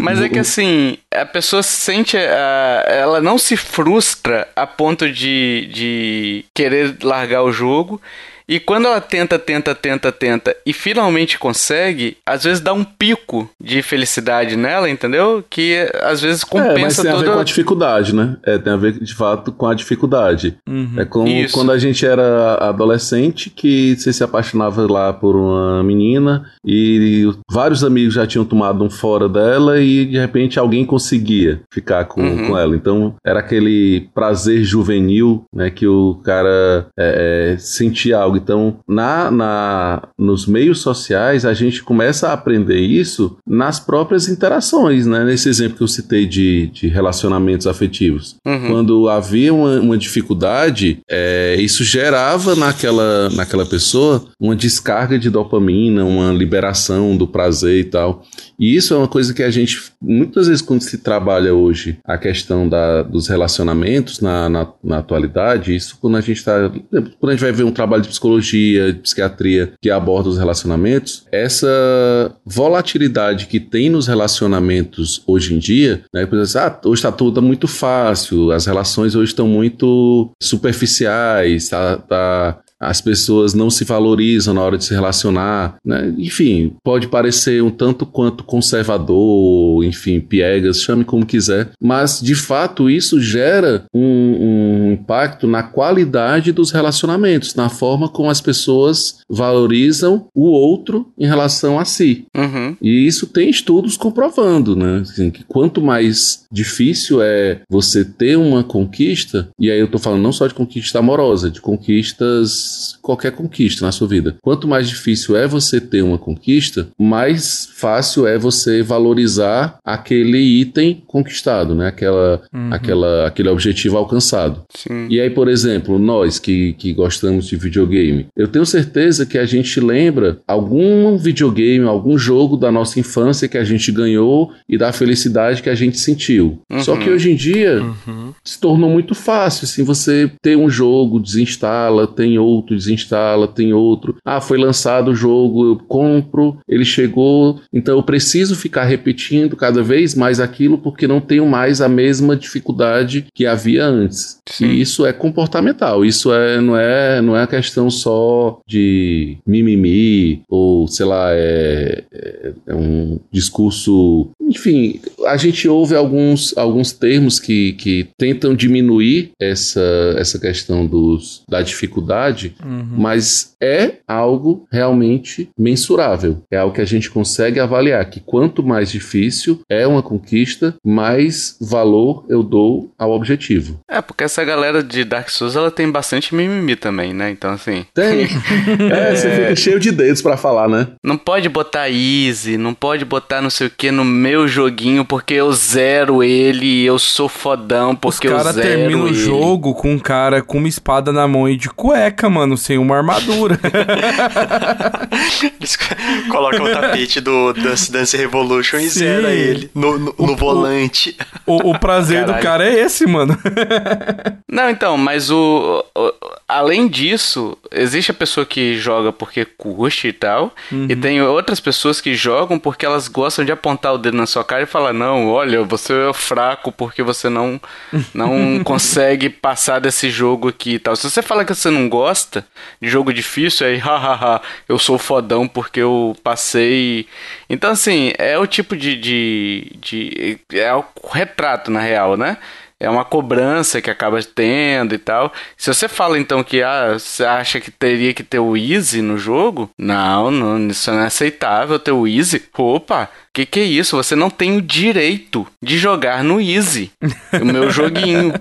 Mas é que assim, a pessoa se sente. Ela não se frustra a ponto de, de querer largar o jogo e quando ela tenta, tenta, tenta, tenta e finalmente consegue, às vezes dá um pico de felicidade nela, entendeu? Que às vezes compensa é, mas tem toda... a ver com a dificuldade, né? É, tem a ver de fato com a dificuldade. Uhum. É como Isso. quando a gente era adolescente que você se apaixonava lá por uma menina e vários amigos já tinham tomado um fora dela e de repente alguém conseguia ficar com, uhum. com ela. Então era aquele prazer juvenil, né? Que o cara é, é, sentia algo então, na, na, nos meios sociais, a gente começa a aprender isso nas próprias interações, né? Nesse exemplo que eu citei de, de relacionamentos afetivos. Uhum. Quando havia uma, uma dificuldade, é, isso gerava naquela, naquela pessoa uma descarga de dopamina, uma liberação do prazer e tal. E isso é uma coisa que a gente, muitas vezes, quando se trabalha hoje a questão da, dos relacionamentos na, na, na atualidade, isso quando a gente está. Quando a gente vai ver um trabalho de psicologia, de psiquiatria que aborda os relacionamentos, essa volatilidade que tem nos relacionamentos hoje em dia, né? Por exemplo, ah, hoje está tudo muito fácil, as relações hoje estão muito superficiais, tá, tá as pessoas não se valorizam na hora de se relacionar, né? Enfim, pode parecer um tanto quanto conservador, enfim, piegas, chame como quiser, mas de fato isso gera um, um impacto na qualidade dos relacionamentos, na forma como as pessoas valorizam o outro em relação a si. Uhum. E isso tem estudos comprovando, né? Assim, que quanto mais difícil é você ter uma conquista, e aí eu tô falando não só de conquista amorosa, de conquistas qualquer conquista na sua vida. Quanto mais difícil é você ter uma conquista, mais fácil é você valorizar aquele item conquistado, né? Aquela, uhum. aquela, aquele objetivo alcançado. Sim. E aí, por exemplo, nós que, que gostamos de videogame, eu tenho certeza que a gente lembra algum videogame, algum jogo da nossa infância que a gente ganhou e da felicidade que a gente sentiu. Uhum. Só que hoje em dia uhum. se tornou muito fácil, assim, você ter um jogo, desinstala, tem outro outro, desinstala, tem outro. Ah, foi lançado o jogo, eu compro, ele chegou, então eu preciso ficar repetindo cada vez mais aquilo porque não tenho mais a mesma dificuldade que havia antes. Sim. E isso é comportamental, isso é, não é não é questão só de mimimi ou sei lá, é, é, é um discurso enfim, a gente ouve alguns, alguns termos que, que tentam diminuir essa, essa questão dos, da dificuldade, uhum. mas é algo realmente mensurável. É algo que a gente consegue avaliar que quanto mais difícil é uma conquista, mais valor eu dou ao objetivo. É, porque essa galera de Dark Souls, ela tem bastante mimimi também, né? Então, assim... Tem. é, você fica cheio de dedos para falar, né? Não pode botar easy, não pode botar não sei o que no meu joguinho, porque eu zero ele e eu sou fodão porque eu zero Os cara termina o jogo com um cara com uma espada na mão e de cueca, mano, sem uma armadura. Eles colocam o tapete do Dance Dance Revolution e zera ele no, no, no o, volante. O, o prazer Caralho. do cara é esse, mano. Não, então, mas o, o, Além disso, existe a pessoa que joga porque curte e tal, uhum. e tem outras pessoas que jogam porque elas gostam de apontar o dedo na sua cara e falar: não, olha, você é fraco porque você não, não consegue passar desse jogo aqui e tal. Se você fala que você não gosta de jogo difícil, aí, hahaha, eu sou fodão porque eu passei. Então, assim, é o tipo de. de, de é o retrato, na real, né? É uma cobrança que acaba tendo e tal. Se você fala então que ah, você acha que teria que ter o easy no jogo, não, não isso não é aceitável ter o easy. Opa, que que é isso? Você não tem o direito de jogar no Easy, o meu joguinho.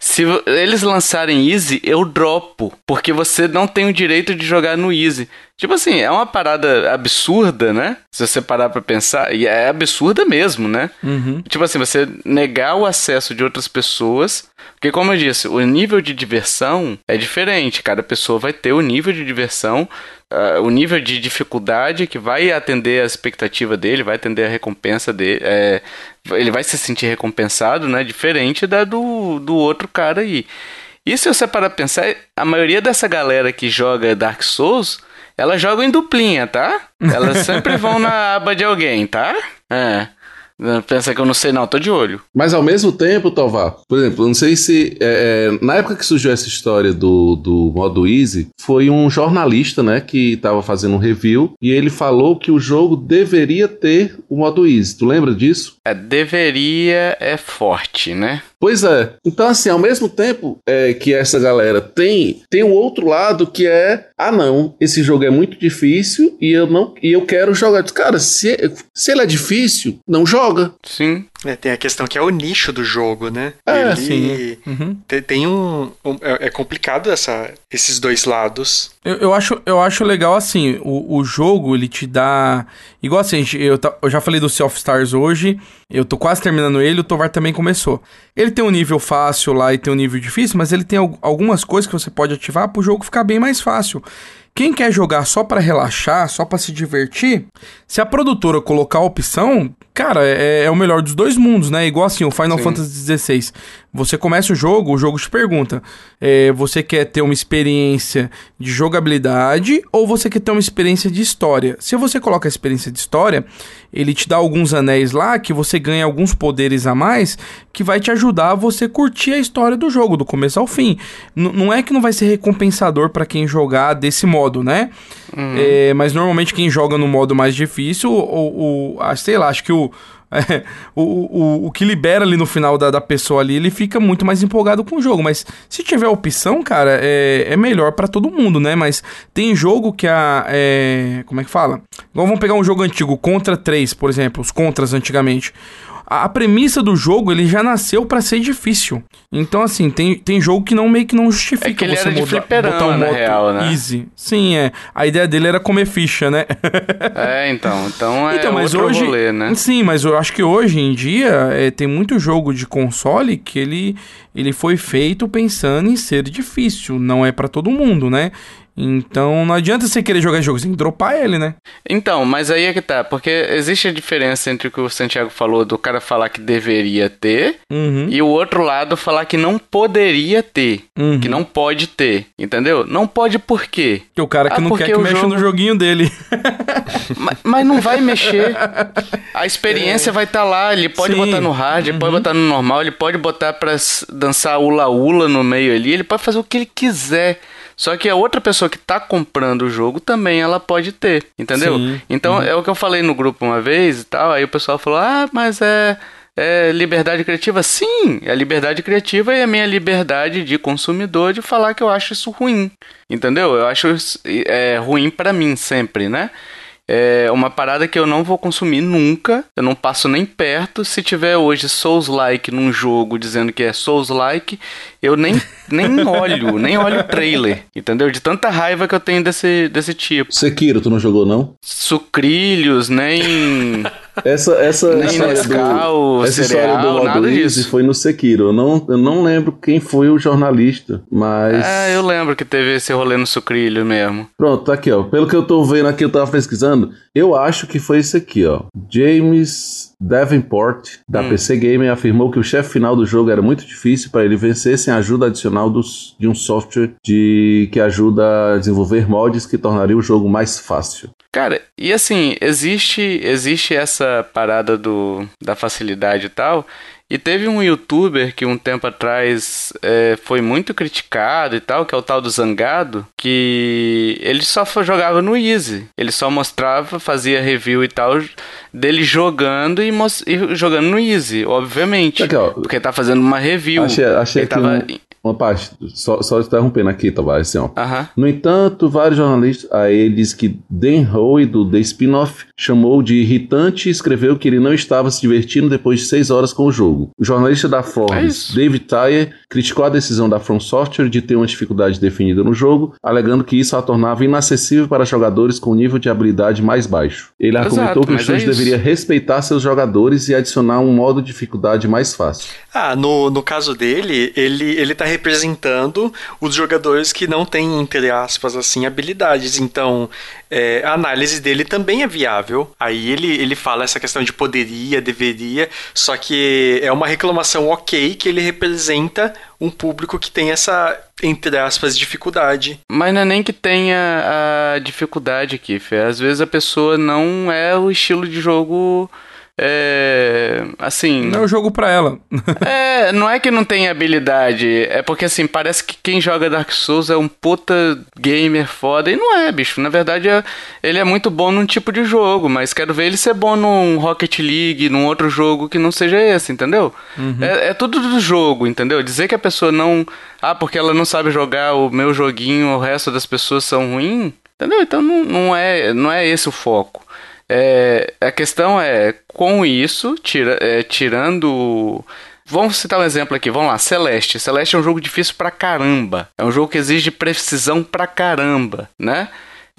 Se eles lançarem Easy, eu dropo, porque você não tem o direito de jogar no Easy. Tipo assim, é uma parada absurda, né? Se você parar pra pensar, e é absurda mesmo, né? Uhum. Tipo assim, você negar o acesso de outras pessoas porque, como eu disse, o nível de diversão é diferente. Cada pessoa vai ter o nível de diversão, uh, o nível de dificuldade que vai atender a expectativa dele, vai atender a recompensa dele. É, ele vai se sentir recompensado, né? Diferente da do, do outro cara aí. E se você parar pra pensar, a maioria dessa galera que joga Dark Souls, ela joga em duplinha, tá? Elas sempre vão na aba de alguém, tá? É. Pensa que eu não sei, não, tô de olho. Mas ao mesmo tempo, Tovar, por exemplo, não sei se. É, é, na época que surgiu essa história do, do modo Easy, foi um jornalista, né, que tava fazendo um review e ele falou que o jogo deveria ter o modo Easy. Tu lembra disso? É, deveria é forte, né? Pois é. Então, assim, ao mesmo tempo é, que essa galera tem, tem o outro lado que é: ah, não, esse jogo é muito difícil e eu não e eu quero jogar. Cara, se, se ele é difícil, não joga. Sim. É, tem a questão que é o nicho do jogo, né? É, ele sim. Uhum. Tem, tem um, um, é, é complicado essa, esses dois lados. Eu, eu, acho, eu acho legal assim, o, o jogo ele te dá. Igual assim, eu, eu já falei do Sea of Stars hoje, eu tô quase terminando ele, o Tovar também começou. Ele tem um nível fácil lá e tem um nível difícil, mas ele tem algumas coisas que você pode ativar pro jogo ficar bem mais fácil. Quem quer jogar só para relaxar, só para se divertir, se a produtora colocar a opção, cara, é, é, o melhor dos dois mundos, né? Igual assim, o Final Sim. Fantasy XVI. Você começa o jogo, o jogo te pergunta: é, você quer ter uma experiência de jogabilidade ou você quer ter uma experiência de história? Se você coloca a experiência de história, ele te dá alguns anéis lá que você ganha alguns poderes a mais que vai te ajudar a você curtir a história do jogo, do começo ao fim. N não é que não vai ser recompensador para quem jogar desse modo, né? É, mas normalmente quem joga no modo mais difícil, ou, ou ah, sei lá, acho que o é, o, o, o que libera ali no final da, da pessoa ali, ele fica muito mais empolgado com o jogo. Mas se tiver opção, cara, é, é melhor para todo mundo, né? Mas tem jogo que a. É, como é que fala? Igual vamos pegar um jogo antigo, Contra 3, por exemplo, os Contras antigamente a, a premissa do jogo ele já nasceu para ser difícil. Então, assim, tem, tem jogo que não meio que não justifica é que ele você era mudar, de botar um modo real, né? easy. Sim, é. A ideia dele era comer ficha, né? é, então. Então é então, mas hoje, rolê, né? Sim, mas eu acho que hoje em dia é, tem muito jogo de console que ele, ele foi feito pensando em ser difícil. Não é para todo mundo, né? Então não adianta você querer jogar jogo, você tem que dropar ele, né? Então, mas aí é que tá, porque existe a diferença entre o que o Santiago falou do cara falar que deveria ter uhum. e o outro lado falar que não poderia ter, uhum. que não pode ter, entendeu? Não pode por quê? Que o cara que ah, não quer que mexa jogo... no joguinho dele. mas, mas, não vai mexer. A experiência é. vai estar tá lá, ele pode Sim. botar no hard, ele pode uhum. botar no normal, ele pode botar pra dançar ula-ula no meio ali, ele pode fazer o que ele quiser. Só que a outra pessoa que tá comprando o jogo também ela pode ter, entendeu? Sim. Então uhum. é o que eu falei no grupo uma vez e tal, aí o pessoal falou: "Ah, mas é é liberdade criativa? Sim, é liberdade criativa e a minha liberdade de consumidor de falar que eu acho isso ruim. Entendeu? Eu acho é, ruim para mim sempre, né? É uma parada que eu não vou consumir nunca, eu não passo nem perto. Se tiver hoje Souls-like num jogo dizendo que é Souls-like, eu nem, nem olho, nem olho o trailer, entendeu? De tanta raiva que eu tenho desse, desse tipo. Sekiro, tu não jogou não? Sucrilhos, nem... Essa, essa nem história Nescau, do, essa cereal, história do nada disso. foi no Sekiro. Eu não, eu não lembro quem foi o jornalista, mas. É, eu lembro que teve esse rolê no sucrilho mesmo. Pronto, tá aqui, ó. Pelo que eu tô vendo aqui, eu tava pesquisando. Eu acho que foi esse aqui, ó. James Davenport, da hum. PC Gamer, afirmou que o chefe final do jogo era muito difícil para ele vencer sem a ajuda adicional dos, de um software de, que ajuda a desenvolver mods que tornaria o jogo mais fácil. Cara, e assim, existe, existe essa parada do, da facilidade e tal, e teve um youtuber que um tempo atrás é, foi muito criticado e tal, que é o tal do Zangado, que ele só jogava no Easy. Ele só mostrava, fazia review e tal dele jogando e, e jogando no Easy, obviamente. Aqui, porque tá fazendo uma review. Achei, achei ele tava... Um uma parte, só, só interrompendo aqui, Tavares, assim, ó. Uhum. No entanto, vários jornalistas, aí ele diz que Dan Howe, do The Spin-Off, chamou de irritante e escreveu que ele não estava se divertindo depois de seis horas com o jogo. O jornalista da Forbes, é David Tyre, criticou a decisão da From Software de ter uma dificuldade definida no jogo, alegando que isso a tornava inacessível para jogadores com nível de habilidade mais baixo. Ele Exato, argumentou que o estúdio é deveria respeitar seus jogadores e adicionar um modo de dificuldade mais fácil. Ah, no, no caso dele, ele, ele tá representando os jogadores que não têm, entre aspas, assim, habilidades. Então, é, a análise dele também é viável. Aí ele, ele fala essa questão de poderia, deveria, só que é uma reclamação ok que ele representa um público que tem essa, entre aspas, dificuldade. Mas não é nem que tenha a dificuldade, Kiff. Às vezes a pessoa não é o estilo de jogo é. Assim. Não é o jogo pra ela. é, não é que não tem habilidade. É porque, assim, parece que quem joga Dark Souls é um puta gamer foda. E não é, bicho. Na verdade, é, ele é muito bom num tipo de jogo. Mas quero ver ele ser bom num Rocket League, num outro jogo que não seja esse, entendeu? Uhum. É, é tudo do jogo, entendeu? Dizer que a pessoa não. Ah, porque ela não sabe jogar o meu joguinho, o resto das pessoas são ruins. Entendeu? Então não, não, é, não é esse o foco. É, a questão é, com isso, tira, é, tirando. Vamos citar um exemplo aqui, vamos lá, Celeste. Celeste é um jogo difícil pra caramba. É um jogo que exige precisão pra caramba, né?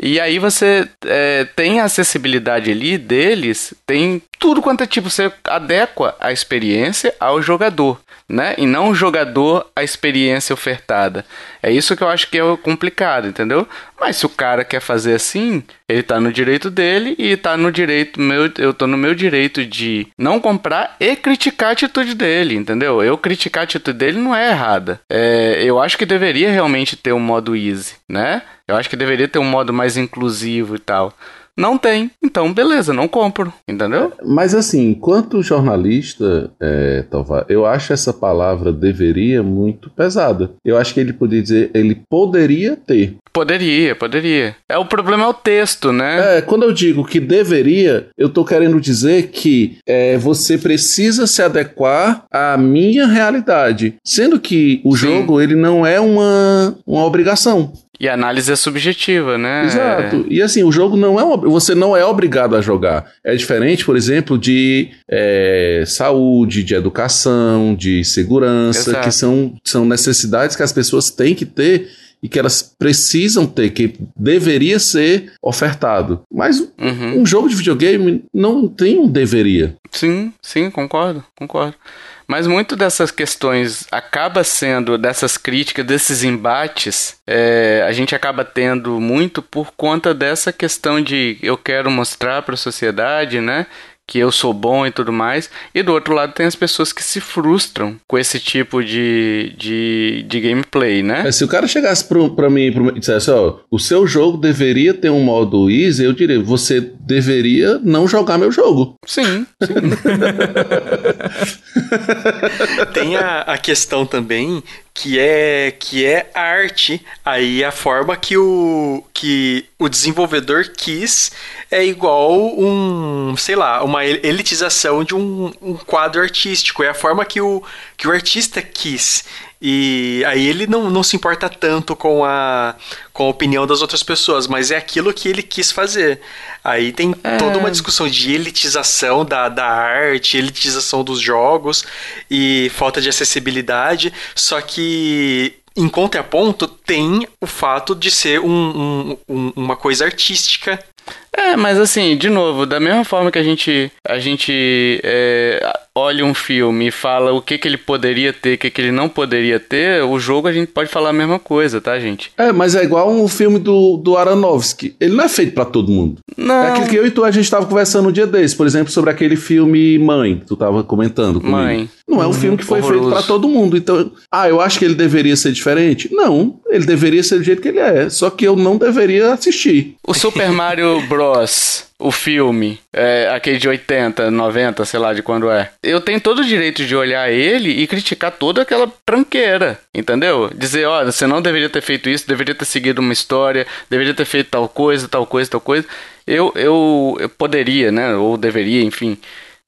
E aí você é, tem a acessibilidade ali deles, tem tudo quanto é tipo, você adequa a experiência ao jogador né? E não o jogador a experiência ofertada. É isso que eu acho que é complicado, entendeu? Mas se o cara quer fazer assim, ele tá no direito dele e tá no direito meu, eu tô no meu direito de não comprar e criticar a atitude dele, entendeu? Eu criticar a atitude dele não é errada. É, eu acho que deveria realmente ter um modo easy, né? Eu acho que deveria ter um modo mais inclusivo e tal. Não tem, então beleza, não compro, entendeu? Mas assim, enquanto jornalista, é, eu acho essa palavra deveria muito pesada. Eu acho que ele poderia dizer, ele poderia ter. Poderia, poderia. É o problema é o texto, né? É, quando eu digo que deveria, eu tô querendo dizer que é, você precisa se adequar à minha realidade, sendo que o Sim. jogo ele não é uma, uma obrigação. E a análise é subjetiva, né? Exato. E assim, o jogo não é uma, você não é obrigado a jogar. É diferente, por exemplo, de é, saúde, de educação, de segurança, Exato. que são, são necessidades que as pessoas têm que ter e que elas precisam ter, que deveria ser ofertado. Mas uhum. um jogo de videogame não tem um deveria. Sim, sim, concordo, concordo. Mas muito dessas questões acaba sendo, dessas críticas, desses embates, é, a gente acaba tendo muito por conta dessa questão de eu quero mostrar para a sociedade, né? Que eu sou bom e tudo mais. E do outro lado tem as pessoas que se frustram com esse tipo de, de, de gameplay, né? Mas se o cara chegasse pro, pra mim e dissesse, ó, o seu jogo deveria ter um modo easy, eu diria, você deveria não jogar meu jogo. Sim, sim. tem a, a questão também que é que é arte, aí a forma que o que o desenvolvedor quis é igual um, sei lá, uma elitização de um, um quadro artístico, é a forma que o que o artista quis. E aí ele não, não se importa tanto com a, com a opinião das outras pessoas, mas é aquilo que ele quis fazer. Aí tem é... toda uma discussão de elitização da, da arte, elitização dos jogos e falta de acessibilidade. Só que em contraponto, tem o fato de ser um, um, um, uma coisa artística é, mas assim, de novo, da mesma forma que a gente, a gente é, olha um filme e fala o que, que ele poderia ter, o que, que ele não poderia ter, o jogo a gente pode falar a mesma coisa, tá, gente? É, mas é igual um filme do, do Aronofsky. Ele não é feito para todo mundo. Não. É aquilo que eu e tu a gente tava conversando um dia desse, por exemplo, sobre aquele filme Mãe, que tu tava comentando comigo. Mãe. Não é um uhum, filme que foi horroroso. feito para todo mundo. Então, ah, eu acho que ele deveria ser diferente? Não, ele deveria ser do jeito que ele é. Só que eu não deveria assistir. O Super Mario Bros o filme, é, aquele de 80, 90, sei lá de quando é. Eu tenho todo o direito de olhar ele e criticar toda aquela tranqueira, entendeu? Dizer, ó, você não deveria ter feito isso, deveria ter seguido uma história, deveria ter feito tal coisa, tal coisa, tal coisa. Eu, eu, eu poderia, né? Ou deveria, enfim.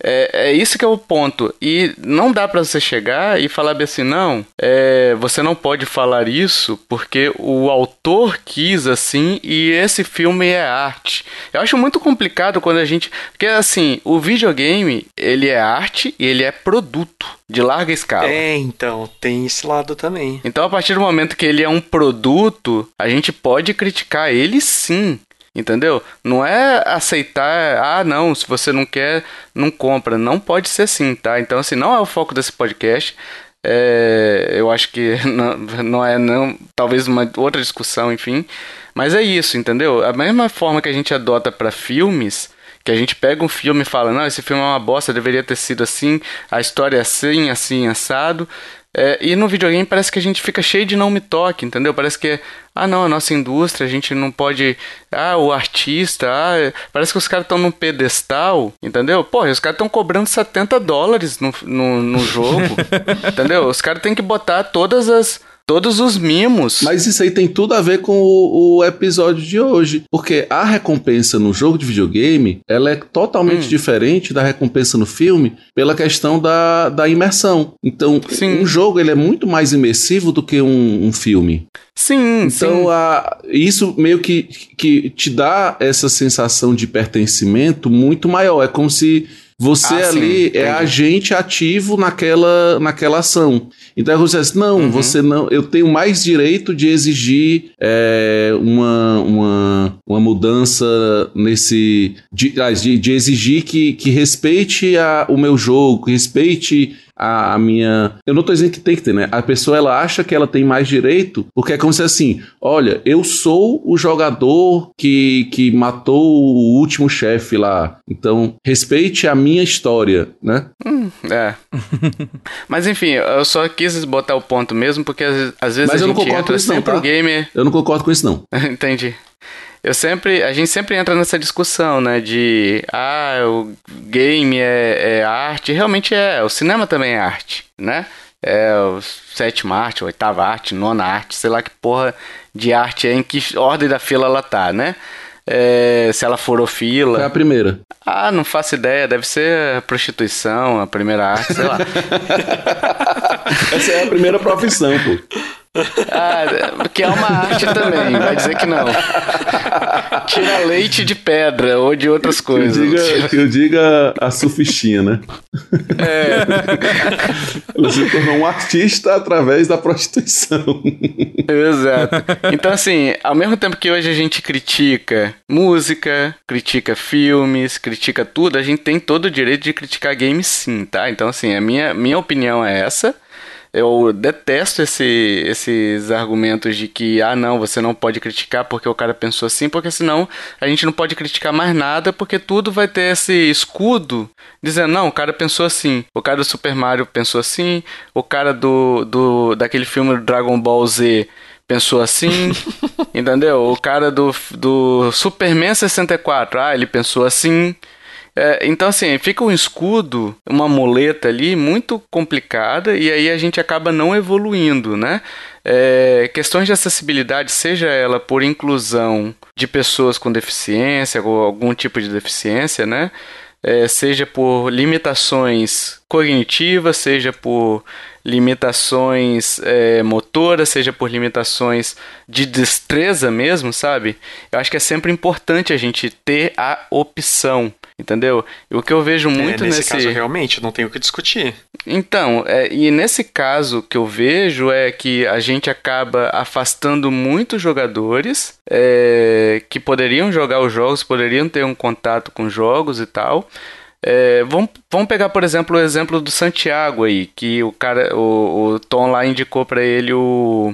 É, é isso que é o ponto. E não dá para você chegar e falar assim, não, é, você não pode falar isso porque o autor quis assim e esse filme é arte. Eu acho muito complicado quando a gente. Porque assim, o videogame, ele é arte e ele é produto de larga escala. É, então, tem esse lado também. Então, a partir do momento que ele é um produto, a gente pode criticar ele sim. Entendeu? Não é aceitar, ah, não, se você não quer, não compra. Não pode ser assim, tá? Então, assim, não é o foco desse podcast. É, eu acho que não, não é, não, talvez uma outra discussão, enfim. Mas é isso, entendeu? A mesma forma que a gente adota para filmes, que a gente pega um filme e fala, não, esse filme é uma bosta, deveria ter sido assim, a história é assim, assim, assado. É, e no videogame parece que a gente fica cheio de não me toque, entendeu? Parece que, ah não, a nossa indústria, a gente não pode. Ah, o artista, ah, parece que os caras estão num pedestal, entendeu? Pô, os caras estão cobrando 70 dólares no, no, no jogo, entendeu? Os caras têm que botar todas as todos os mimos. Mas isso aí tem tudo a ver com o, o, episódio de hoje, porque a recompensa no jogo de videogame, ela é totalmente hum. diferente da recompensa no filme pela questão da, da imersão. Então, sim. um jogo ele é muito mais imersivo do que um, um filme. Sim, então sim. A, isso meio que, que te dá essa sensação de pertencimento muito maior. É como se você ah, ali sim, é agente ativo naquela, naquela ação. Então você diz, não, uhum. você não, eu tenho mais direito de exigir é, uma, uma, uma mudança nesse. De, de, de exigir que, que respeite a, o meu jogo, que respeite a, a, minha. Eu não tô dizendo que tem que ter, né? A pessoa ela acha que ela tem mais direito, porque é como se assim: olha, eu sou o jogador que, que matou o último chefe lá. Então, respeite a minha história, né? Hum, é. Mas enfim, eu só quis botar o ponto mesmo, porque às, às vezes Mas a gente entra isso, sempre não, tá? gamer. Eu não concordo com isso, não. Entendi eu sempre, a gente sempre entra nessa discussão, né, de ah, o game é, é arte, realmente é, o cinema também é arte, né? É o sétima arte, oitava arte, nona arte, sei lá que porra de arte é, em que ordem da fila ela tá, né? É, se ela for fila. É a primeira. Ah, não faço ideia. Deve ser a prostituição, a primeira arte, sei lá. Essa é a primeira profissão, pô. Ah, que é uma arte também, vai dizer que não. Tira leite de pedra ou de outras coisas. Eu diga, eu diga a surfistinha, né? É. Ela se tornou um artista através da prostituição. Exato. Então, assim, ao mesmo tempo que hoje a gente critica música, critica filmes, critica tudo, a gente tem todo o direito de criticar games sim, tá? Então, assim, a minha, minha opinião é essa. Eu detesto esse, esses argumentos de que, ah, não, você não pode criticar porque o cara pensou assim, porque senão a gente não pode criticar mais nada, porque tudo vai ter esse escudo dizendo, não, o cara pensou assim, o cara do Super Mario pensou assim, o cara do, do daquele filme do Dragon Ball Z pensou assim, entendeu? O cara do, do Superman 64, ah, ele pensou assim. É, então, assim, fica um escudo, uma muleta ali muito complicada e aí a gente acaba não evoluindo, né? É, questões de acessibilidade, seja ela por inclusão de pessoas com deficiência ou algum tipo de deficiência, né? É, seja por limitações cognitivas, seja por limitações é, motoras, seja por limitações de destreza mesmo, sabe? Eu acho que é sempre importante a gente ter a opção. Entendeu? E o que eu vejo é, muito é, nesse, nesse caso realmente não tem o que discutir. Então, é, e nesse caso que eu vejo é que a gente acaba afastando muitos jogadores é, que poderiam jogar os jogos, poderiam ter um contato com jogos e tal, é, vamos, vamos pegar, por exemplo, o exemplo do Santiago aí, que o cara, o, o Tom lá indicou para ele o,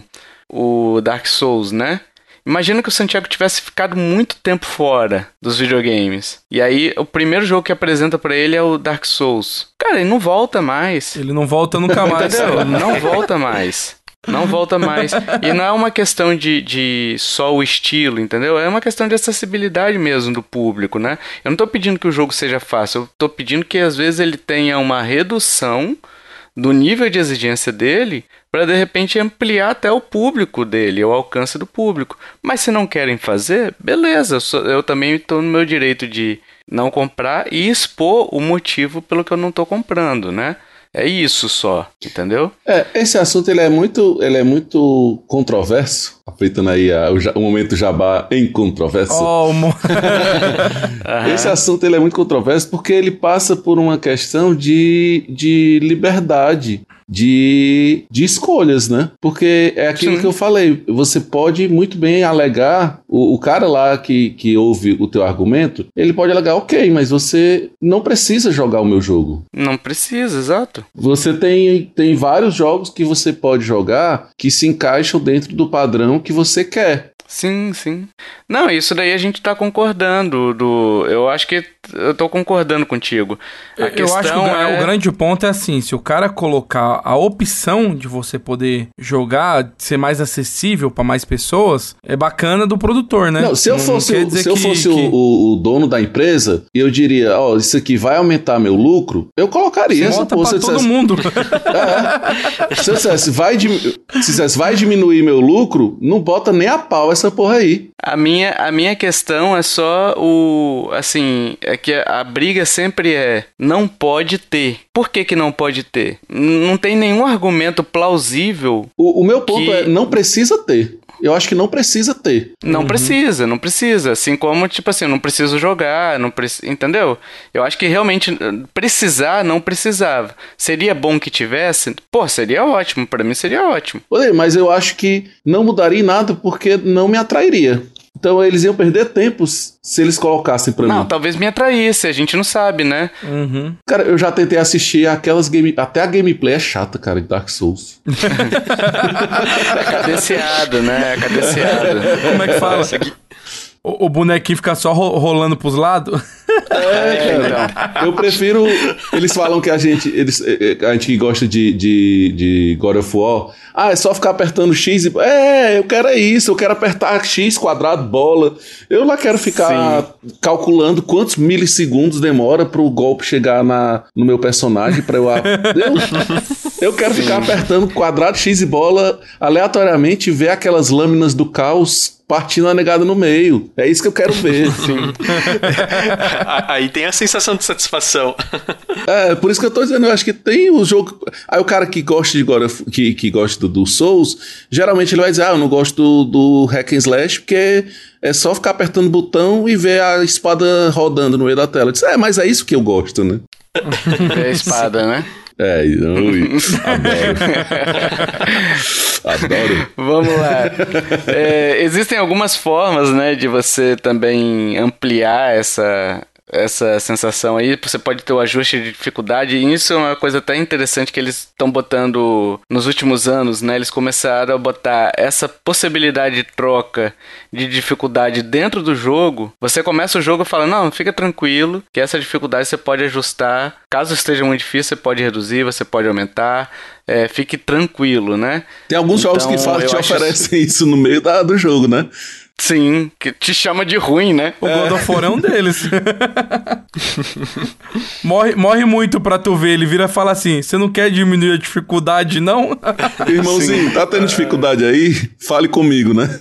o Dark Souls, né? Imagina que o Santiago tivesse ficado muito tempo fora dos videogames. E aí, o primeiro jogo que apresenta para ele é o Dark Souls. Cara, ele não volta mais. Ele não volta nunca mais. Entendeu? não volta mais. Não volta mais. E não é uma questão de, de só o estilo, entendeu? É uma questão de acessibilidade mesmo do público, né? Eu não estou pedindo que o jogo seja fácil, eu estou pedindo que às vezes ele tenha uma redução do nível de exigência dele para de repente ampliar até o público dele, o alcance do público. Mas se não querem fazer, beleza, eu, também estou no meu direito de não comprar e expor o motivo pelo que eu não estou comprando, né? É isso só, entendeu? É, esse assunto ele é muito, ele é muito controverso, aproveitando aí a, o, o, momento jabá em controverso. Oh, mo... esse assunto ele é muito controverso porque ele passa por uma questão de, de liberdade de, de escolhas, né? Porque é aquilo Sim. que eu falei. Você pode muito bem alegar, o, o, cara lá que, que ouve o teu argumento, ele pode alegar, ok, mas você não precisa jogar o meu jogo. Não precisa, exato. Você tem, tem vários jogos que você pode jogar que se encaixam dentro do padrão que você quer. Sim, sim. Não, isso daí a gente tá concordando. Do, eu acho que eu tô concordando contigo. A eu acho que o, é... o, grande ponto é assim: se o cara colocar a opção de você poder jogar, ser mais acessível para mais pessoas, é bacana do produtor, né? Não, se eu fosse, o, se eu fosse que... o, o, dono da empresa, eu diria: Ó, oh, isso aqui vai aumentar meu lucro, eu colocaria essa porra. Pra todo dissesse, mundo. é, se eu dissesse, vai, se dissesse, vai diminuir meu lucro, não bota nem a pau essa porra aí. A minha, a minha questão é só o. Assim, é que a briga sempre é: não pode ter. Por que, que não pode ter? Não tem nenhum argumento plausível. O, o meu ponto que... é: não precisa ter eu acho que não precisa ter. Não uhum. precisa, não precisa. Assim como, tipo assim, eu não preciso jogar, não preciso. Entendeu? Eu acho que realmente precisar, não precisava. Seria bom que tivesse? Pô, seria ótimo. para mim seria ótimo. Mas eu acho que não mudaria nada porque não me atrairia. Então eles iam perder tempo se eles colocassem pra não, mim. Não, talvez me atraísse, a gente não sabe, né? Uhum. Cara, eu já tentei assistir aquelas game... Até a gameplay é chata, cara, de Dark Souls. é cadenciado, né? É cadenciado. Como é que fala? O, o bonequinho fica só ro rolando pros lados? É, cara. Eu prefiro. Eles falam que a gente. Eles, eh, eh, a gente que gosta de, de, de God of War. Ah, é só ficar apertando X e. É, eu quero é isso. Eu quero apertar X, quadrado, bola. Eu lá quero ficar Sim. calculando quantos milissegundos demora pro golpe chegar na, no meu personagem pra eu. Eu, eu quero Sim. ficar apertando quadrado, X e bola aleatoriamente e ver aquelas lâminas do caos partindo a negada no meio. É isso que eu quero ver. Sim. Aí tem a sensação de satisfação. É, por isso que eu tô dizendo, eu acho que tem o jogo. Aí o cara que gosta de God que, que gosta do, do, Souls, geralmente ele vai dizer, ah, eu não gosto do, do Hack and Slash, porque é só ficar apertando o botão e ver a espada rodando no meio da tela. Eu disse, é, mas é isso que eu gosto, né? É a espada, né? É, ui, adoro. adoro. Vamos lá. É, existem algumas formas, né, de você também ampliar essa, essa sensação aí. Você pode ter o ajuste de dificuldade. E isso é uma coisa até interessante que eles estão botando nos últimos anos, né? Eles começaram a botar essa possibilidade de troca de dificuldade dentro do jogo. Você começa o jogo e fala: Não, fica tranquilo, que essa dificuldade você pode ajustar. Caso esteja muito difícil, você pode reduzir, você pode aumentar. É, fique tranquilo, né? Tem alguns então, jogos que então, falam, te oferecem isso no meio da, do jogo, né? Sim, que te chama de ruim, né? O God of War é um deles. morre, morre muito pra tu ver. Ele vira e fala assim: Você não quer diminuir a dificuldade, não? Irmãozinho, Sim. tá tendo dificuldade aí? Fale comigo, né?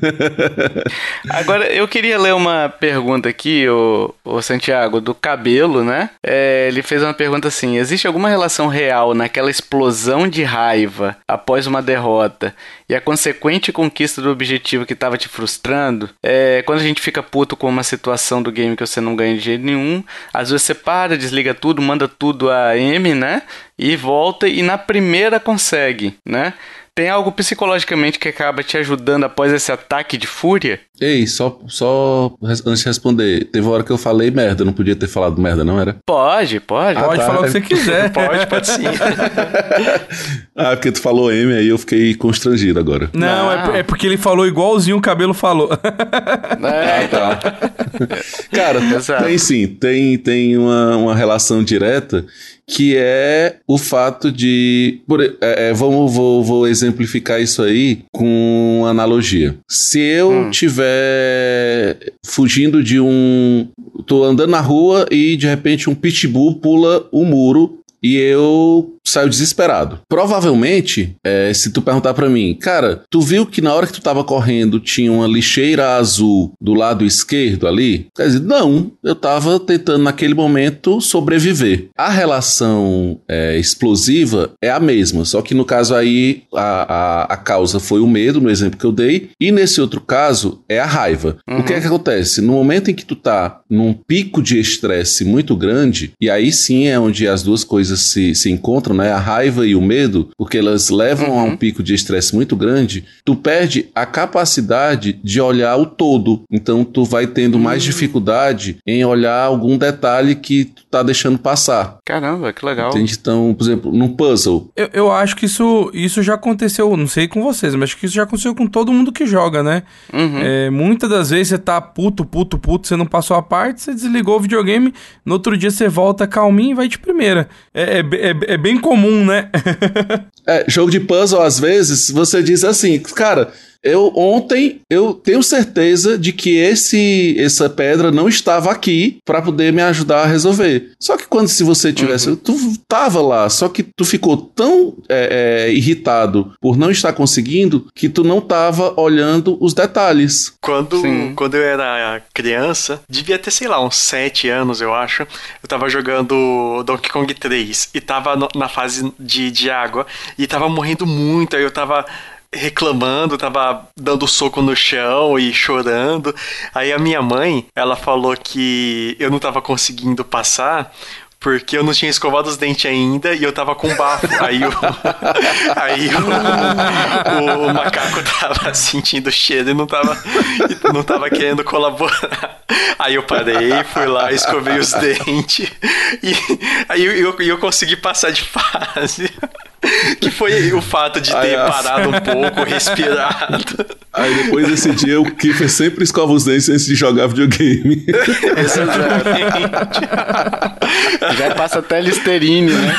Agora, eu queria ler uma pergunta aqui, o, o Santiago, do cabelo, né? É, ele fez uma pergunta assim: existe alguma relação real naquela explosão de raiva após uma derrota e a consequente conquista do objetivo que estava te frustrando? É, quando a gente fica puto com uma situação do game que você não ganha de jeito nenhum, às vezes você para, desliga tudo, manda tudo a M, né? E volta e na primeira consegue, né? Tem algo psicologicamente que acaba te ajudando após esse ataque de fúria? Ei, só, só antes de responder, teve uma hora que eu falei merda, não podia ter falado merda, não era? Pode, pode. Ah, pode tá. falar o que você quiser. pode, pode sim. ah, porque tu falou M aí eu fiquei constrangido agora. Não, não. É, é, porque ele falou igualzinho o cabelo falou. é, tá. Cara, Exato. tem sim, tem, tem uma, uma relação direta que é o fato de. Por, é, é, vamos, vou, vou, exemplificar isso aí com analogia. Se eu hum. tiver fugindo de um. tô andando na rua e de repente um pitbull pula o muro e eu saio desesperado. Provavelmente, é, se tu perguntar para mim, cara, tu viu que na hora que tu tava correndo tinha uma lixeira azul do lado esquerdo ali? Quer dizer, não, eu tava tentando naquele momento sobreviver. A relação é, explosiva é a mesma, só que no caso aí a, a, a, causa foi o medo, no exemplo que eu dei, e nesse outro caso é a raiva. Uhum. O que é que acontece? No momento em que tu tá num pico de estresse muito grande, e aí sim é onde as duas coisas se, se encontram, né? A raiva e o medo, porque elas levam uhum. a um uhum. pico de estresse muito grande, tu perde a capacidade de olhar o todo. Então tu vai tendo mais uhum. dificuldade em olhar algum detalhe que tu tá deixando passar. Caramba, que legal. Entende? Então, por exemplo, num puzzle. Eu, eu acho que isso, isso já aconteceu, não sei com vocês, mas acho que isso já aconteceu com todo mundo que joga, né? Uhum. É, muitas das vezes você tá puto, puto, puto, você não passou a parte, você desligou o videogame, no outro dia você volta calminho e vai de primeira. É, é, é, é bem comum, né? é, jogo de puzzle, às vezes, você diz assim, cara, eu ontem eu tenho certeza de que esse essa pedra não estava aqui para poder me ajudar a resolver. Só que quando se você tivesse, uhum. tu tava lá, só que tu ficou tão é, é, irritado por não estar conseguindo que tu não tava olhando os detalhes. Quando quando eu era criança, devia ter sei lá uns 7 anos eu acho. Eu tava jogando Donkey Kong 3 e tava no, na fase de, de água e tava morrendo muito. Aí eu tava reclamando, tava dando soco no chão e chorando. Aí a minha mãe, ela falou que eu não tava conseguindo passar porque eu não tinha escovado os dentes ainda e eu tava com bafo. Aí o, aí o, o, macaco tava sentindo cheiro e não tava, não tava querendo colaborar. Aí eu parei, fui lá, escovei os dentes e aí eu, eu, eu consegui passar de fase. que foi o fato de ter Aí, parado um pouco, respirado. Aí depois desse dia, o Kiffer sempre escova os dentes antes de jogar videogame. Exatamente. Já passa até Listerine, né?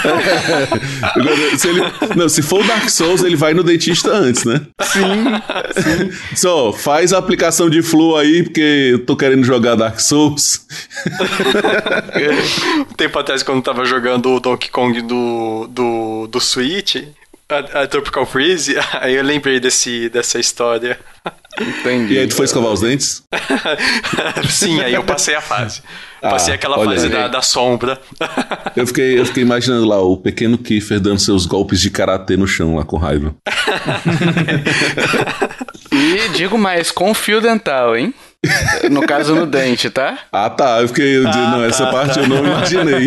se, ele, não, se for o Dark Souls, ele vai no dentista antes, né? Sim, sim. Só, faz a aplicação de Flu aí, porque eu tô querendo jogar Dark Souls. um tempo atrás, quando eu tava jogando o Donkey Kong do, do, do Switch, Switch, a, a, Tropical Freeze, aí eu lembrei desse, dessa história. Entendi. E aí tu foi escovar os dentes? Sim, aí eu passei a fase. Ah, passei aquela fase da, da, sombra. eu, fiquei, eu fiquei imaginando lá o pequeno Kiefer dando seus golpes de karatê no chão lá com raiva. e digo mais, com fio dental, hein? No caso, no dente, tá? Ah, tá. Eu fiquei. Ah, não, tá, essa parte tá. eu não imaginei.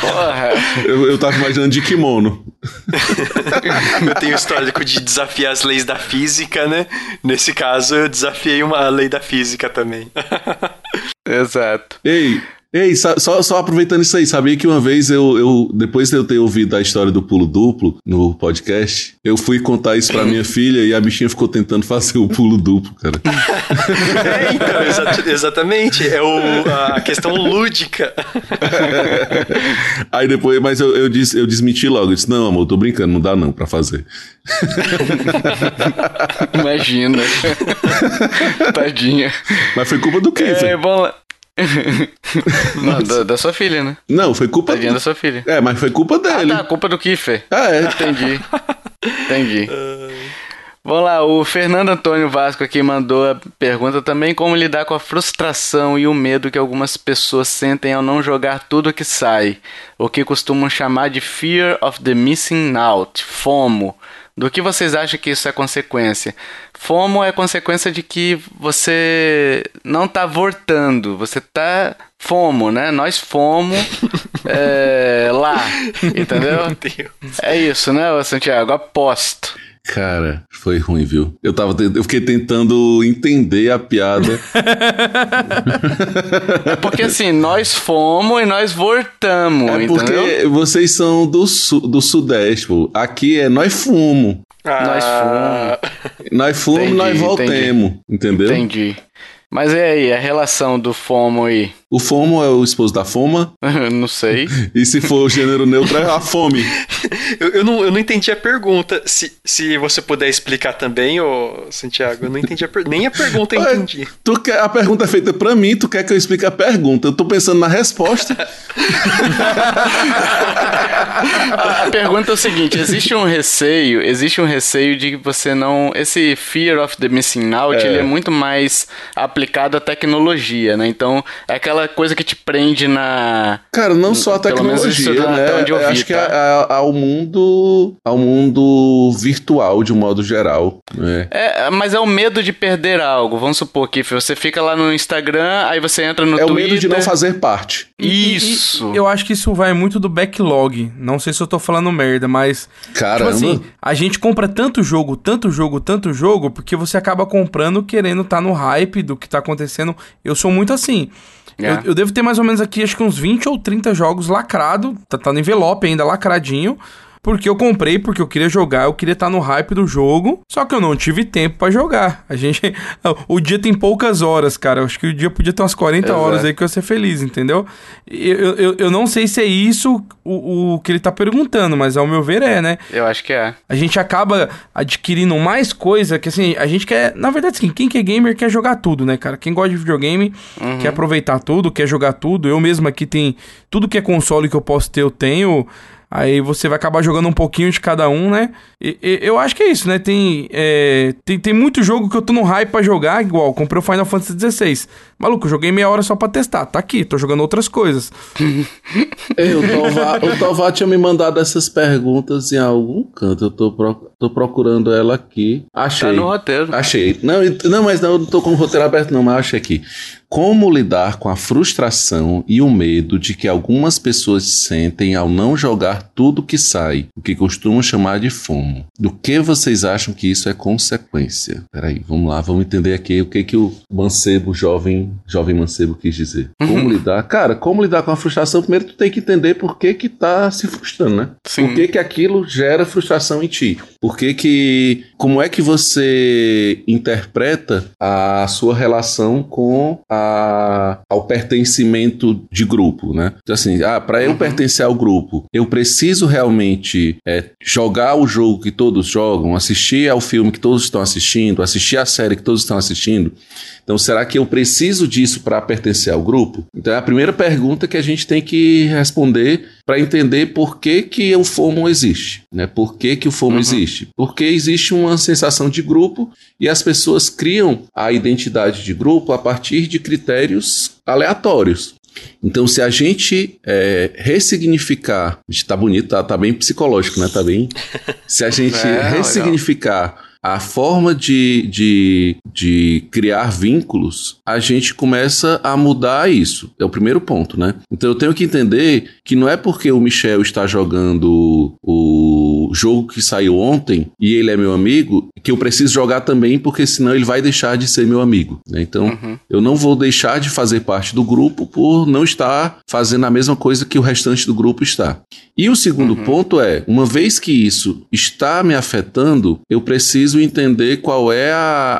Porra. Eu, eu tava imaginando de kimono. eu tenho histórico de desafiar as leis da física, né? Nesse caso, eu desafiei uma lei da física também. Exato. Ei, Ei, só, só aproveitando isso aí, sabia que uma vez eu, eu, depois de eu ter ouvido a história do pulo duplo no podcast, eu fui contar isso pra minha filha e a bichinha ficou tentando fazer o pulo duplo, cara. é, então, exa exatamente. É o, a questão lúdica. aí depois, mas eu, eu, disse, eu desmenti logo. Eu disse, não, amor, tô brincando, não dá não pra fazer. Imagina. Tadinha. Mas foi culpa do quê? É, bom, da, da, sua filha, né? Não, foi culpa do... da sua filha. É, mas foi culpa dele. Ah, tá, culpa do Kiffer. Ah, é. Entendi. Entendi. Vamos lá, o Fernando Antônio Vasco aqui mandou a pergunta também como lidar com a frustração e o medo que algumas pessoas sentem ao não jogar tudo que sai, o que costumam chamar de Fear of the Missing Out, FOMO. Do que vocês acham que isso é consequência? FOMO é consequência de que você não está voltando, você está FOMO, né? Nós fomos é, lá, entendeu? É isso, né, Santiago? Aposto. Cara, foi ruim, viu? Eu tava eu fiquei tentando entender a piada. é porque assim, nós fomos e nós voltamos, é porque entendeu? vocês são do, su do sudeste, pô. Aqui é nós fumo. Ah, nós fomos. Nós fomos, nós voltemos, entendeu? Entendi. Mas e aí, a relação do FOMO aí? O FOMO é o esposo da foma? não sei. E se for o gênero neutro, é a fome. eu, eu, não, eu não entendi a pergunta. Se, se você puder explicar também, ô Santiago, eu não entendi a per... nem a pergunta eu entendi. Tu quer, a pergunta é feita pra mim, tu quer que eu explique a pergunta. Eu tô pensando na resposta. a, a pergunta é o seguinte: existe um receio, existe um receio de que você não. Esse fear of the missing out, é. ele é muito mais aplicado à tecnologia, né? Então, é aquela coisa que te prende na. Cara, não só a tecnologia, né? Onde eu vi, acho que tá? é, ao mundo. ao mundo virtual, de um modo geral. Né? É, mas é o medo de perder algo. Vamos supor que você fica lá no Instagram, aí você entra no é Twitter. É o medo de não fazer parte. Isso. E, e, eu acho que isso vai muito do backlog. Não sei se eu tô falando merda, mas. Caramba. Tipo assim, a gente compra tanto jogo, tanto jogo, tanto jogo, porque você acaba comprando querendo estar tá no hype do que tá acontecendo. Eu sou muito assim. É. Eu, eu, devo ter mais ou menos aqui, acho que uns 20 ou 30 jogos lacrado, tá, tá no envelope ainda lacradinho. Porque eu comprei, porque eu queria jogar, eu queria estar no hype do jogo, só que eu não tive tempo para jogar. A gente. O dia tem poucas horas, cara. Eu acho que o dia podia ter umas 40 Exato. horas aí que eu ia ser feliz, entendeu? Eu, eu, eu não sei se é isso o, o que ele tá perguntando, mas ao meu ver é, né? Eu acho que é. A gente acaba adquirindo mais coisa que assim, a gente quer. Na verdade, assim, quem que é gamer quer jogar tudo, né, cara? Quem gosta de videogame uhum. quer aproveitar tudo, quer jogar tudo. Eu mesmo aqui tem tudo que é console que eu posso ter, eu tenho. Aí você vai acabar jogando um pouquinho de cada um, né? E, e, eu acho que é isso, né? Tem, é, tem, tem muito jogo que eu tô no hype pra jogar, igual, comprei o Final Fantasy XVI. Maluco, joguei meia hora só pra testar. Tá aqui, tô jogando outras coisas. Ei, o Tovar, tinha me mandado essas perguntas em algum canto. Eu tô, pro, tô procurando ela aqui. Achei. Tá no roteiro. Achei. Não, não mas não, não tô com o roteiro aberto, não, mas achei aqui como lidar com a frustração e o medo de que algumas pessoas sentem ao não jogar tudo que sai, o que costumam chamar de FOMO. Do que vocês acham que isso é consequência? Peraí, vamos lá, vamos entender aqui o que que o mancebo jovem, jovem mancebo quis dizer. Como uhum. lidar? Cara, como lidar com a frustração? Primeiro tu tem que entender por que que tá se frustrando, né? Sim. Por que que aquilo gera frustração em ti? Por que que... Como é que você interpreta a sua relação com a ao pertencimento de grupo, né? Então, assim, ah, para eu uhum. pertencer ao grupo, eu preciso realmente é, jogar o jogo que todos jogam, assistir ao filme que todos estão assistindo, assistir a série que todos estão assistindo. Então, será que eu preciso disso para pertencer ao grupo? Então, é a primeira pergunta que a gente tem que responder para entender por que, que o FOMO existe. Né? Por que, que o FOMO uhum. existe? Porque existe uma sensação de grupo e as pessoas criam a identidade de grupo a partir de critérios aleatórios. Então, se a gente é, ressignificar, está bonito, tá, tá bem psicológico, né? Tá bem. Se a gente é, ressignificar a forma de, de, de criar vínculos, a gente começa a mudar isso. É o primeiro ponto, né? Então eu tenho que entender que não é porque o Michel está jogando o jogo que saiu ontem e ele é meu amigo, que eu preciso jogar também, porque senão ele vai deixar de ser meu amigo. Né? Então, uhum. eu não vou deixar de fazer parte do grupo por não estar fazendo a mesma coisa que o restante do grupo está. E o segundo uhum. ponto é, uma vez que isso está me afetando, eu preciso entender qual é a,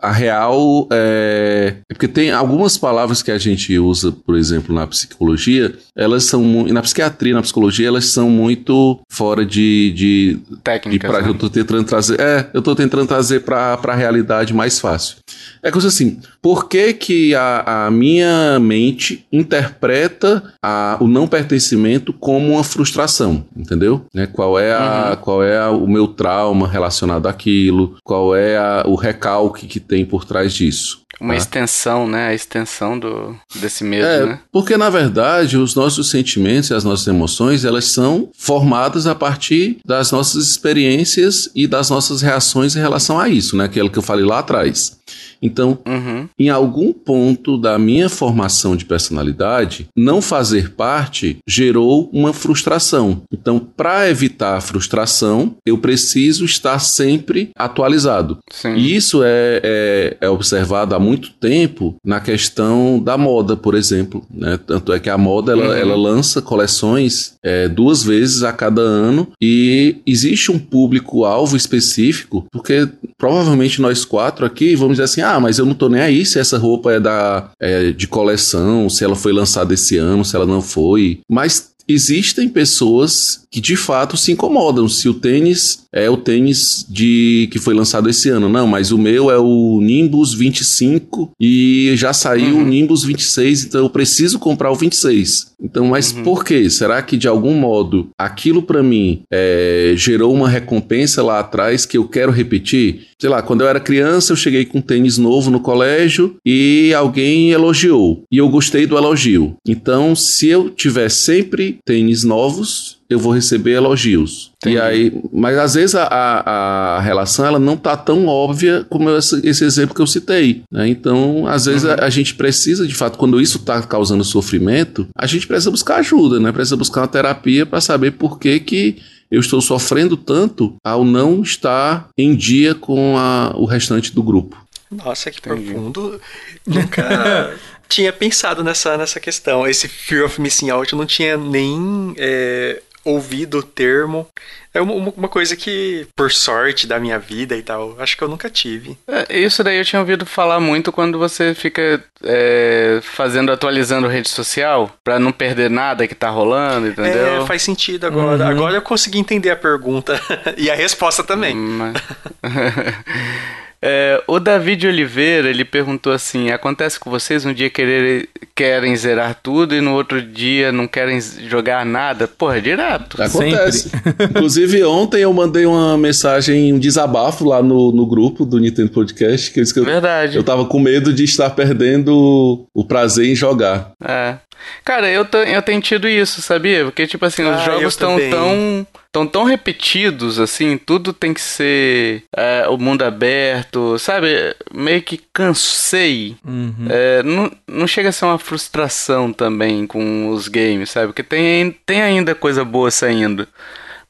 a, a real. É... Porque tem algumas palavras que a gente usa, por exemplo, na psicologia, elas são. Na psiquiatria, na psicologia, elas são muito fora de. De Técnicas. De pra, né? Eu tô tentando trazer. É, eu tô tentando trazer para a realidade mais fácil. É coisa assim, por que, que a, a minha mente interpreta a, o não pertencimento como uma frustração, entendeu? Né? Qual é, a, uhum. qual é a, o meu trauma relacionado àquilo, qual é a, o recalque que tem por trás disso. Uma tá? extensão, né? A extensão do, desse medo, é, né? Porque, na verdade, os nossos sentimentos e as nossas emoções, elas são formadas a partir das nossas experiências e das nossas reações em relação a isso, né? Aquilo que eu falei lá atrás. Então, uhum. Em algum ponto da minha formação de personalidade, não fazer parte gerou uma frustração. Então, para evitar a frustração, eu preciso estar sempre atualizado. Sim. E isso é, é, é, observado há muito tempo na questão da moda, por exemplo. Né? Tanto é que a moda ela, uhum. ela lança coleções é, duas vezes a cada ano e existe um público-alvo específico, porque provavelmente nós quatro aqui vamos dizer assim: ah, mas eu não tô nem aí se essa roupa é da é, de coleção, se ela foi lançada esse ano, se ela não foi. Mas existem pessoas que de fato se incomodam se o tênis é o tênis de que foi lançado esse ano. Não, mas o meu é o Nimbus 25 e já saiu uhum. o Nimbus 26, então eu preciso comprar o 26. Então, mas uhum. por quê? Será que de algum modo aquilo para mim é, gerou uma recompensa lá atrás que eu quero repetir? Sei lá, quando eu era criança, eu cheguei com um tênis novo no colégio e alguém elogiou. E eu gostei do elogio. Então, se eu tiver sempre tênis novos, eu vou receber elogios. Entendi. E aí, mas às vezes a, a, a, relação ela não tá tão óbvia como esse, esse exemplo que eu citei. Né? Então, às vezes uhum. a, a, gente precisa, de fato, quando isso está causando sofrimento, a gente precisa buscar ajuda, né? Precisa buscar uma terapia para saber por que que eu estou sofrendo tanto ao não estar em dia com a, o restante do grupo. Nossa, que Entendi. profundo. Nunca tinha pensado nessa, nessa questão. Esse fear of missing out eu não tinha nem é, ouvido o termo. É uma, uma, coisa que, por sorte da minha vida e tal, acho que eu nunca tive. É, isso daí eu tinha ouvido falar muito quando você fica é, fazendo, atualizando rede social, pra não perder nada que tá rolando, entendeu? É, faz sentido agora. Uhum. Agora eu consegui entender a pergunta e a resposta também. Mas... É, o David Oliveira, ele perguntou assim: acontece com vocês um dia querer, querem zerar tudo e no outro dia não querem jogar nada? Porra, é direto. Acontece. Inclusive, ontem eu mandei uma mensagem, um desabafo lá no, no grupo do Nintendo Podcast, que eu, que Verdade. eu tava com medo de estar perdendo o prazer em jogar. É. Cara, eu, eu tenho tido isso, sabia? Porque, tipo assim, os ah, jogos estão tão tão tão repetidos, assim, tudo tem que ser é, o mundo aberto, sabe? Meio que cansei. Uhum. É, não, não chega a ser uma frustração também com os games, sabe? Porque tem, tem ainda coisa boa saindo.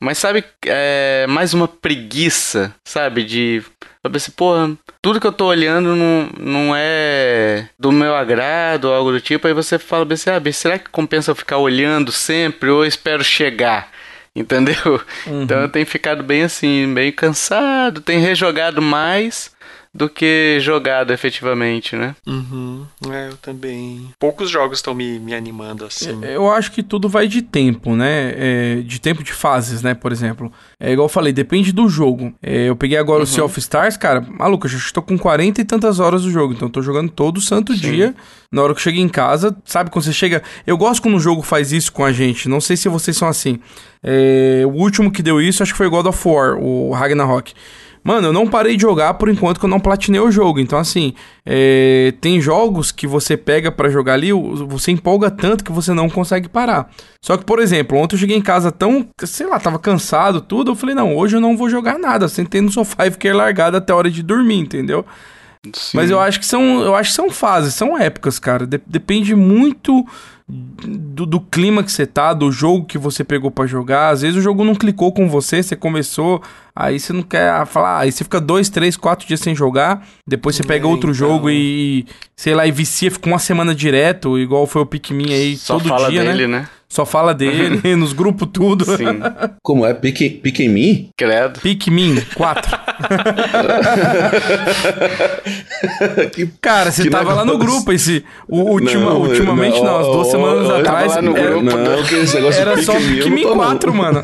Mas sabe, é mais uma preguiça, sabe? De Sabe assim, porra, tudo que eu tô olhando não, não é do meu agrado ou algo do tipo. Aí você fala assim, ah, será que compensa eu ficar olhando sempre ou eu espero chegar? Entendeu? Uhum. Então eu tenho ficado bem assim, bem cansado, tenho rejogado mais do que jogado efetivamente, né? Uhum. É, eu também. Poucos jogos estão me, me animando assim. É, eu acho que tudo vai de tempo, né? É, de tempo de fases, né? Por exemplo. É igual eu falei, depende do jogo. É, eu peguei agora uhum. o Sea of Stars, cara. Maluco, eu já estou com 40 e tantas horas do jogo. Então eu tô jogando todo santo Sim. dia. Na hora que eu cheguei em casa, sabe quando você chega. Eu gosto quando o jogo faz isso com a gente. Não sei se vocês são assim. É, o último que deu isso, acho que foi God of War, o Ragnarok. Mano, eu não parei de jogar por enquanto que eu não platinei o jogo. Então, assim, é... tem jogos que você pega para jogar ali, você empolga tanto que você não consegue parar. Só que, por exemplo, ontem eu cheguei em casa tão, sei lá, tava cansado, tudo. Eu falei, não, hoje eu não vou jogar nada. Sentei no sofá e fiquei largado até a hora de dormir, entendeu? Sim. Mas eu acho que são, eu acho que são fases, são épocas, cara. De depende muito do, do, clima que você tá, do jogo que você pegou para jogar. Às vezes o jogo não clicou com você, você começou, aí você não quer falar, aí você fica dois, três, quatro dias sem jogar, depois você pega é, outro então... jogo e, sei lá, e vicia, fica uma semana direto, igual foi o Pikmin aí Só todo fala dia, né? dele, né? né? Só fala dele, nos grupos tudo. Sim. Como é? Pique, mim? Credo. Pikmin 4. Cara, você tava negócio. lá no grupo esse. O, ultima, não, ultimamente, não, não, as duas semanas atrás. Lá no era, grupo, não, que esse negócio era só Pikmin 4, mano.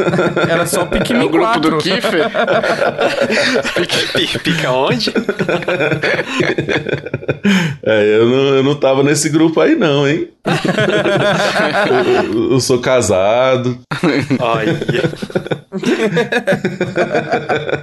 Era só Pikmin é o grupo 4. do Kiffer? Pica, pica onde? É, eu não, eu não tava nesse grupo aí, não, hein? eu, eu, sou casado. Olha.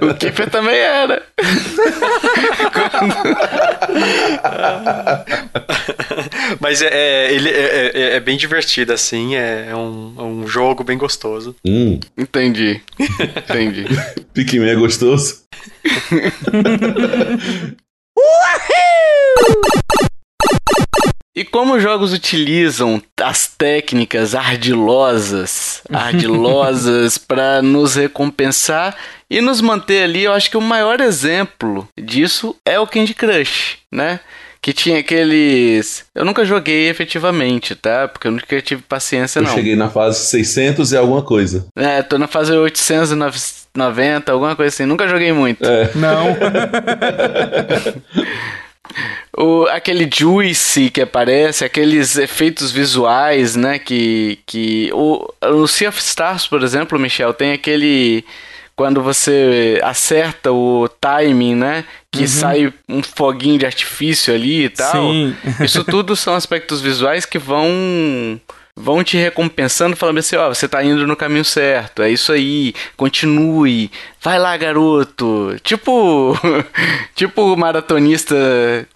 o Kiffer também era. Mas é, é ele é, é, é, bem divertido, assim. É, é um, é um jogo bem gostoso. Hum. Entendi. Entendi. Pikmin é gostoso. E como os jogos utilizam as técnicas ardilosas, ardilosas para nos recompensar e nos manter ali, eu acho que o maior exemplo disso é o Candy Crush, né? Que tinha aqueles. Eu nunca joguei efetivamente, tá? Porque eu nunca tive paciência, eu não. Eu cheguei na fase 600 e alguma coisa. É, tô na fase 890, alguma coisa assim. Nunca joguei muito. É. Não. o, aquele juice que aparece, aqueles efeitos visuais, né? Que, que o, no Sea of Stars, por exemplo, Michel, tem aquele quando você acerta o timing, né? Que uhum. sai um foguinho de artifício ali e tal. Sim. Isso tudo são aspectos visuais que vão vão te recompensando, falando assim, ó, oh, você tá indo no caminho certo, é isso aí, continue, vai lá, garoto. Tipo, tipo maratonista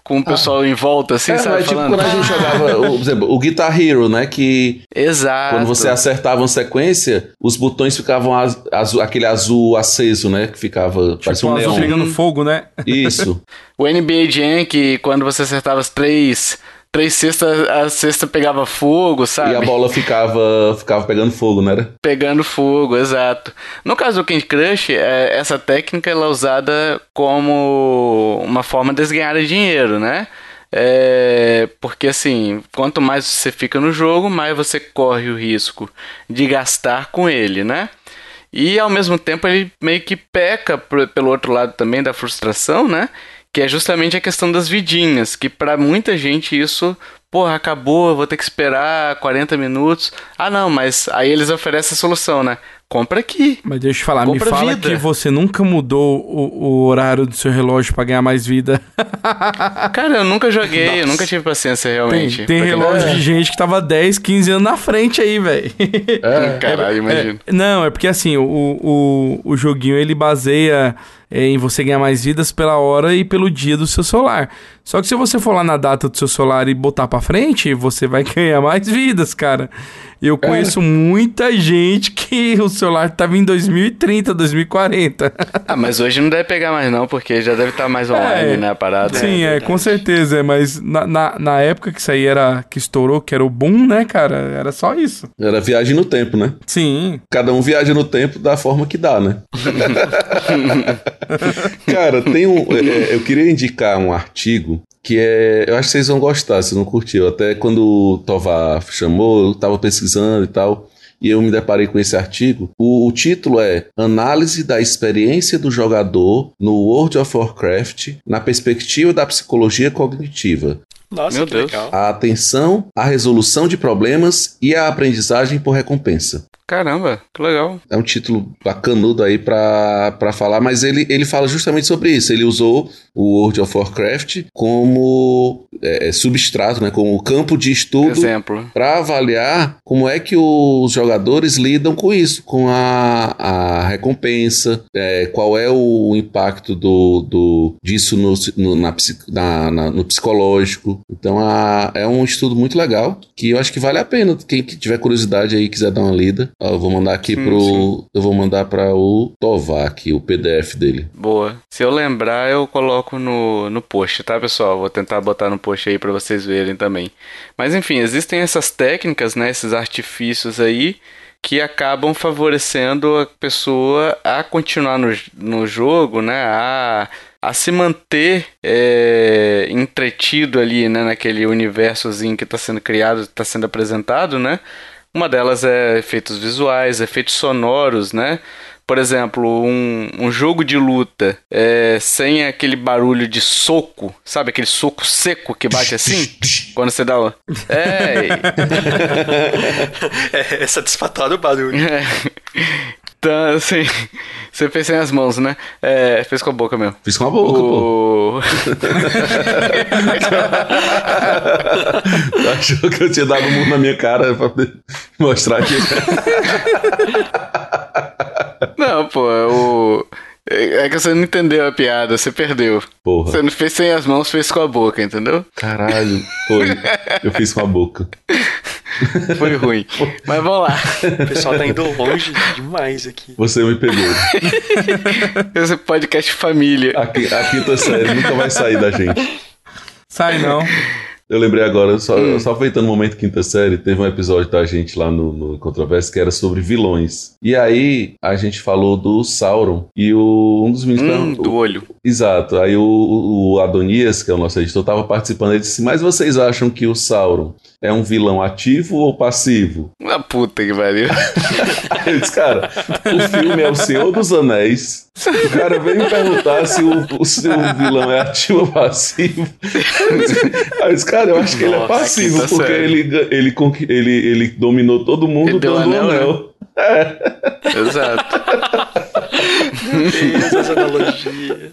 com o pessoal ah. em volta, assim, é, sabe? É, tipo quando a gente jogava, o, por exemplo, o Guitar Hero, né, que... Exato. Quando você acertava uma sequência, os botões ficavam azul, aquele azul aceso, né, que ficava, tipo parecia um azul neon. pegando fogo, né? Isso. o NBA Jam, que quando você acertava as três três cestas, a cesta pegava fogo, sabe? E a bola ficava, ficava pegando fogo, não era? Pegando fogo, exato. No caso do Candy Crush, é, essa técnica ela é usada como uma forma de ganhar dinheiro, né? É, porque assim, quanto mais você fica no jogo, mais você corre o risco de gastar com ele, né? E ao mesmo tempo ele meio que peca pelo outro lado também da frustração, né? Que é justamente a questão das vidinhas, que para muita gente isso, porra, acabou, vou ter que esperar 40 minutos. Ah, não, mas aí eles oferecem a solução, né? Compra aqui. Mas deixa eu falar, me fala vida. que você nunca mudou o, o horário do seu relógio para ganhar mais vida. Cara, eu nunca joguei, Nossa. eu nunca tive paciência realmente. Tem, tem relógio de gente que tava 10, 15 anos na frente aí, velho. É, caralho, é, imagina. É, não, é porque assim, o, o, o joguinho ele baseia é, em você ganhar mais vidas pela hora e pelo dia do seu celular. Só que se você for lá na data do seu celular e botar para frente, você vai ganhar mais vidas, cara. Eu é. conheço é. muita gente que o celular tava em 2030, 2040. Ah, mas hoje não deve pegar mais não, porque já deve estar tá mais online, é, né, a parada. Sim, é, é com certeza, mas na, na, na, época que isso aí era, que estourou, que era o boom, né, cara, era só isso. Era viagem no tempo, né? Sim. Cada um viaja no tempo da forma que dá, né? cara, tem um... É, eu queria indicar um artigo que é. Eu acho que vocês vão gostar, se não curtiu. Até quando o Tovar chamou, eu tava pesquisando e tal. E eu me deparei com esse artigo. O, o, título é Análise da experiência do jogador no World of Warcraft na perspectiva da psicologia cognitiva. Nossa, Meu Deus. legal. A atenção, a resolução de problemas e a aprendizagem por recompensa. Caramba, que legal. É um título bacanudo aí para falar, mas ele, ele fala justamente sobre isso. Ele usou o World of Warcraft como é, é substrato, né, como campo de estudo para avaliar como é que os jogadores lidam com isso, com a, a recompensa, é, qual é o impacto do, do, disso no, no, na, na, na, no psicológico Então a, é um estudo muito legal que eu acho que vale a pena. Quem tiver curiosidade aí quiser dar uma lida, eu vou mandar aqui sim, pro. Sim. Eu vou mandar para o Tovac, o PDF dele. Boa. Se eu lembrar, eu coloco no, no post, tá, pessoal? Vou tentar botar no post aí para vocês verem também. Mas enfim, existem essas técnicas, né? Esses artifícios aí que acabam favorecendo a pessoa a continuar no, no jogo, né? A, a se manter é, entretido ali, né? Naquele universozinho que está sendo criado, está sendo apresentado, né? Uma delas é efeitos visuais, efeitos sonoros, né? por exemplo, um, um jogo de luta é, sem aquele barulho de soco, sabe? Aquele soco seco que bate assim? quando você dá o. É. é, é satisfatório o barulho. É. Então, assim. Você fez sem as mãos, né? É, fez com a boca mesmo. Fiz com a boca, o... pô. Achou que eu tinha dado um mundo na minha cara pra mostrar aqui. Não, pô, o. É que você não entendeu a piada, você perdeu. Porra. Você não fez sem as mãos, fez com a boca, entendeu? Caralho, foi. Eu fiz com a boca. Foi ruim. Mas vamos lá. O pessoal tá indo longe demais aqui. Você me pegou. Esse podcast família. A, a quinta série nunca vai sair da gente. Sai não. Eu lembrei agora, só, hum. só aproveitando o momento quinta série, teve um episódio da gente lá no, no Controverso que era sobre vilões. E aí a gente falou do Sauron. E o, um dos meninos. Hum, do olho. Exato. Aí o, o, Adonias, que é o nosso editor, estava participando. Ele disse: Mas vocês acham que o Sauron é um vilão ativo ou passivo? Uma puta que pariu. Eu disse, cara, o filme é O Senhor dos Anéis. O cara veio me perguntar se o, se o vilão é ativo ou passivo. Aí eu disse, cara, eu acho que Nossa, ele é passivo, tá porque ele, ele, ele, ele dominou todo mundo ele dando o anel. anel. Né? É. Exato. Meu Deus, essa analogia.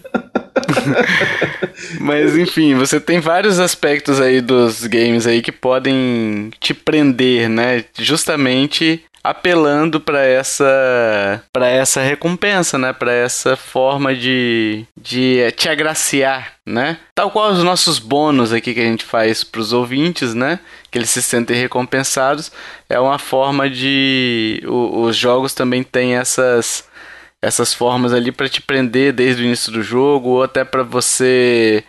Mas enfim, você tem vários aspectos aí dos games aí que podem te prender, né? Justamente apelando para essa para essa recompensa, né? Para essa forma de de te agraciar, né? Tal qual os nossos bônus aqui que a gente faz para os ouvintes, né? Que eles se sentem recompensados, é uma forma de o, os jogos também têm essas essas formas ali para te prender desde o início do jogo ou até para você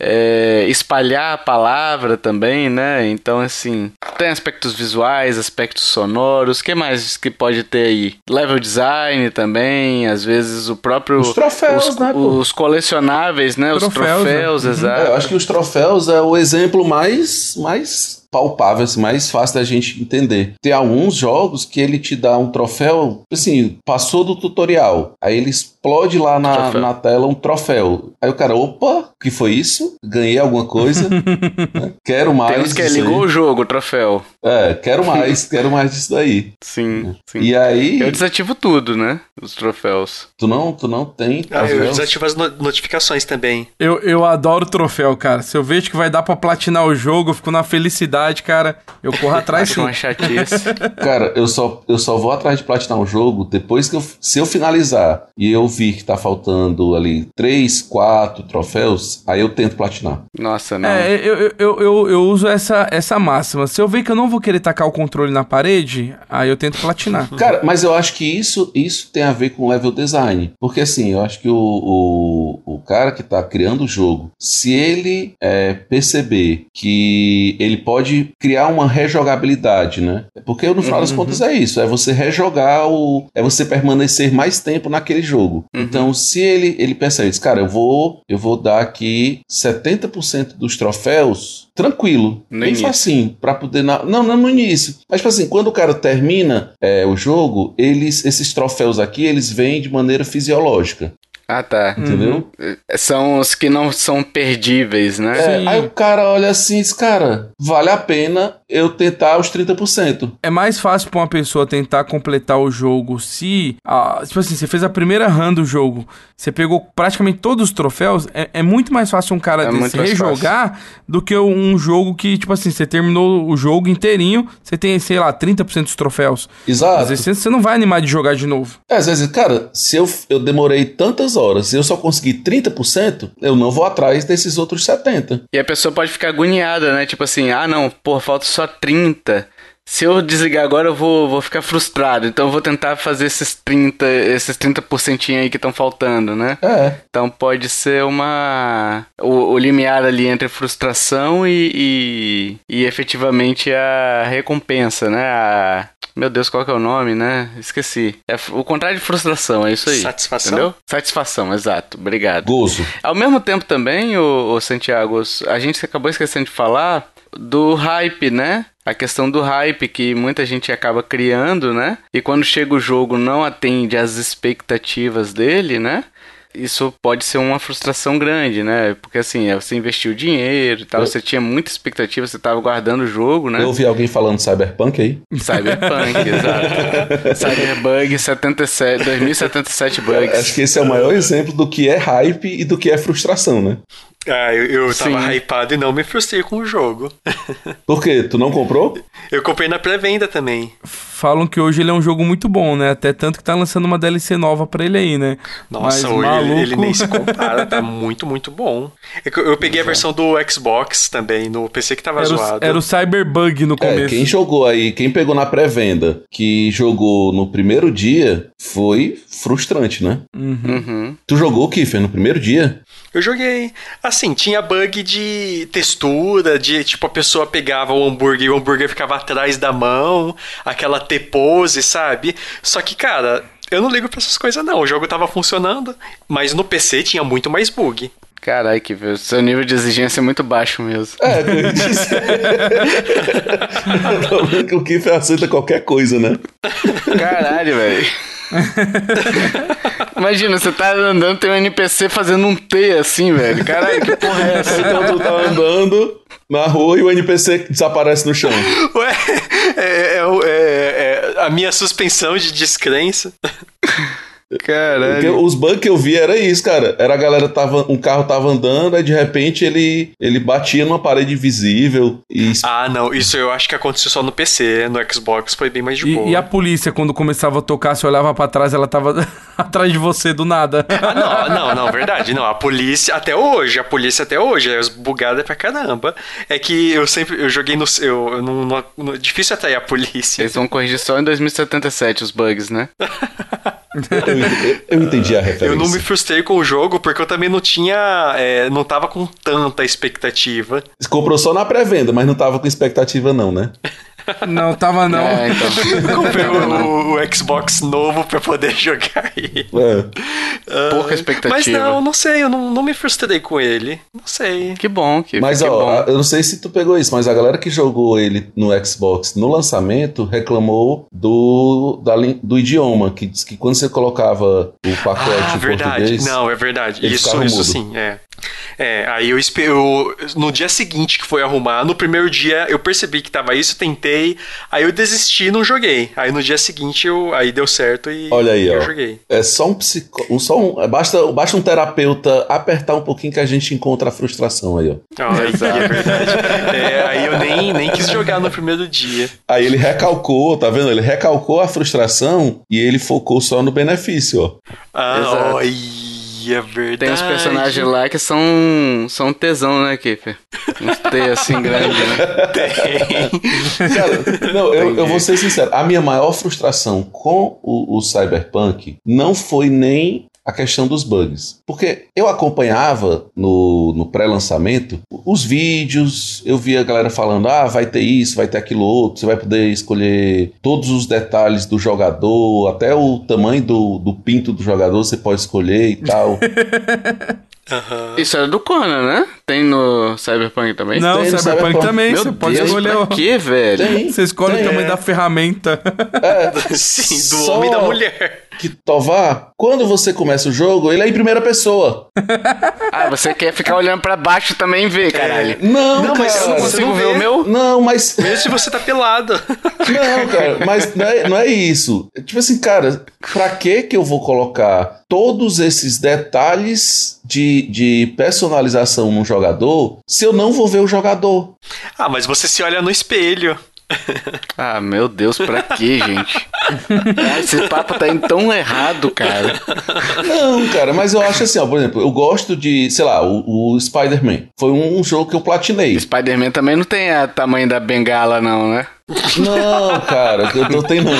é, espalhar a palavra também, né? Então, assim, tem aspectos visuais, aspectos sonoros, o que mais que pode ter aí? Level design também, às vezes o próprio... Os troféus, os, né? Os colecionáveis, né? Troféus, os troféus, né? exato. É, eu acho que os troféus é o exemplo mais, mais palpável, assim, mais fácil da gente entender. Tem alguns jogos que ele te dá um troféu, assim, passou do tutorial, aí ele explode lá na, na tela um troféu. Aí o cara, opa, que foi isso? Ganhei alguma coisa? né? Quero mais. Tem uns que ligou aí. o jogo, o troféu. É, quero mais, quero mais disso daí. Sim, sim. E aí. Eu desativo tudo, né? Os troféus. Tu não, tu não tem. Ah, eu desativo as notificações também. Eu, eu adoro troféu, cara. Se eu vejo que vai dar pra platinar o jogo, eu fico na felicidade, cara. Eu corro atrás sim. uma chatice. cara, eu só, eu só vou atrás de platinar o jogo depois que eu. Se eu finalizar e eu vi que tá faltando ali três, quatro troféus, aí eu tento platinar. Nossa, não. É, eu, eu, eu, eu, uso essa, essa máxima. Se eu ver que eu não vou querer tacar o controle na parede, aí eu tento platinar. Cara, mas eu acho que isso, isso tem a ver com level design. Porque assim, eu acho que o, o, o cara que tá criando o jogo, se ele é, perceber que ele pode criar uma rejogabilidade, né? Porque no final uhum. das contas é isso, é você rejogar o. é você permanecer mais tempo naquele jogo. Uhum. Então, se ele, ele percebe, diz, cara, eu vou, eu vou dar aqui 70% dos troféus tranquilo, no bem início. facinho, pra poder. Na... Não, não no início. Mas, tipo assim, quando o cara termina é, o jogo, eles, esses troféus aqui, eles vêm de maneira fisiológica. Ah, tá. Entendeu? Uhum. São os que não são perdíveis, né? É, aí o cara olha assim e diz, cara, vale a pena eu tentar os 30%. É mais fácil pra uma pessoa tentar completar o jogo se. Ah, tipo assim, você fez a primeira run do jogo, você pegou praticamente todos os troféus. É, é muito mais fácil um cara É mais rejogar do que um jogo que, tipo assim, você terminou o jogo inteirinho, você tem, sei lá, 30% dos troféus. Exato. Às vezes você- você não vai animar de jogar de novo. É, às vezes, cara, se eu, eu demorei tantas horas e eu só consegui 30%, eu não vou atrás desses outros 70%. E a pessoa pode ficar agoniada, né? Tipo assim, ah não, pô, falta só 30. Se eu desligar agora, eu vou, vou ficar frustrado. Então eu vou tentar fazer esses 30, esses 30% aí que estão faltando, né? É. Então pode ser uma. O, o limiar ali entre frustração e, e, e efetivamente a recompensa, né? A. Meu Deus, qual que é o nome, né? Esqueci. É o contrário de frustração, é isso aí. Satisfação? Entendeu? Satisfação, exato. Obrigado. Gozo. Ao mesmo tempo também, o, Santiago, a gente acabou esquecendo de falar do hype, né? A questão do hype que muita gente acaba criando, né? E quando chega o jogo não atende às expectativas dele, né? Isso pode ser uma frustração grande, né? Porque assim, você investiu dinheiro e tal, Eu- você tinha muita expectativa, você tava guardando o jogo, né? Eu ouvi alguém falando Cyberpunk aí. Cyberpunk, exato. Cyberbug 77, 2077 bugs. Acho que esse é o maior exemplo do que é hype e do que é frustração, né? Ah, eu, eu tava hypado e não me frustrei com o jogo. Por quê? Tu não comprou? Eu comprei na pré-venda também. Falam que hoje ele é um jogo muito bom, né? Até tanto que tá lançando uma DLC nova pra ele aí, né? Nossa, Mas, hoje ele, ele maluco- nem se compara, tá muito, muito bom. É Eu, eu peguei a versão do Xbox também, no PC que tava Era o, zoado. era o Cyberbug no É, começo. quem jogou aí, quem pegou na pré-venda, que jogou no primeiro dia, foi frustrante, né? Uhum. Tu jogou, Kiffer, no primeiro dia? Eu joguei. Assim, tinha bug de textura, de tipo a pessoa pegava o hambúrguer e o hambúrguer ficava atrás da mão, aquela T-pose, sabe? Só que, cara, eu não ligo pra essas coisas não. O jogo tava funcionando, mas no PC tinha muito mais bug. Caralho, que o seu nível de exigência é muito baixo mesmo. É, eu ia dizer. Eu tô vendo que o Kiffer aceita qualquer coisa, né? Caralho, velho. Imagina, você tá andando, tem um NPC fazendo um T assim, velho. Caralho, que porra é essa? Então tu tá andando na rua e o NPC desaparece no chão. Ué, é, é é- é a minha suspensão de descrença. Porque Caralho. os bugs que eu vi era isso, cara. Era a galera tava. Um carro tava andando, aí de repente ele, ele batia numa parede invisível e. Ah, não, isso eu acho que aconteceu só no PC, no Xbox foi bem mais de boa. E, e a polícia, quando começava a tocar, você olhava pra trás, ela tava atrás de você do nada. Ah, não, não, não, verdade. Não, a polícia, até hoje, a polícia até hoje, é bugada pra caramba. É que eu sempre, eu joguei no. Eu, eu não, não- não- difícil atrair a polícia. Eles vão corrigir só em 2077 os bugs, né? Eu, eu- eu entendi a referência. Eu não me frustrei com o jogo porque eu também não tinha. é, não tava com tanta expectativa. Você comprou só na pré-venda, mas não tava com expectativa, não, né? Não, tava não. É, então. Eu comprei o, o Xbox novo pra poder jogar ele. É. Pouca Mas expectativa. não, não sei, eu não, não me frustrei com ele. Não sei. Que bom, que, Mas que ó, bom. eu não sei se tu pegou isso, mas a galera que jogou ele no Xbox no lançamento reclamou do, da do idioma, que diz que quando você colocava o pacote Ah, em verdade. português. Não, é verdade. Isso, isso mudo. sim, é. É, aí eu espero. No dia seguinte que foi arrumar, no primeiro dia eu percebi que tava isso, tentei, aí eu desisti e não joguei. Aí no dia seguinte eu, aí deu certo e Olha aí, eu ó. joguei. É só um psico... um- só um... basta, basta um terapeuta apertar um pouquinho que a gente encontra a frustração aí, ó. Ah, é verdade. É, aí eu nem, nem quis jogar no primeiro dia. Aí ele recalcou, tá vendo? Ele recalcou a frustração e ele focou só no benefício, ó. Ah, Exato. olha, é verdade. Tem uns personagens lá que são, são um tesão, né, Kiffer? Uns T assim grande, né? Cara, não, eu, eu vou ser sincero. A minha maior frustração com o, o Cyberpunk não foi nem a questão dos bugs. Porque eu acompanhava no, no pré-lançamento os vídeos, eu via a galera falando: ah, vai ter isso, vai ter aquilo outro, você vai poder escolher todos os detalhes do jogador, até o tamanho do, do pinto do jogador você pode escolher e tal. Aham. Isso era do Conan, né? Tem no Cyberpunk também? Não, Tem no Cyberpunk Cyberpunk. também, Meu você pode Deus, escolher. pra o- quê, velho? Tem. Você escolhe tem, o tamanho é. da ferramenta. Sim, do Só homem e da mulher. Que Tovar, quando você começa o jogo, ele é em primeira pessoa. Ah, você quer ficar olhando pra baixo também e ver, caralho. Não, Não, cara. mas eu não Você consigo não ver. o meu? Não, mas. Mesmo se você tá pelado. Não, cara, mas não é, não é isso. Tipo assim, cara, pra que que eu vou colocar todos esses detalhes de, de personalização no jogador se eu não vou ver o jogador? Ah, mas você se olha no espelho. Ah, meu Deus, pra quê, gente? Ah, esse papo tá indo tão errado, cara. Não, cara, mas eu acho assim, ó, por exemplo, eu gosto de, sei lá, o, o Spider-Man. Foi um jogo que eu platinei. Spider-Man também não tem a tamanho da bengala, não, né? Não, cara, eu não tenho não.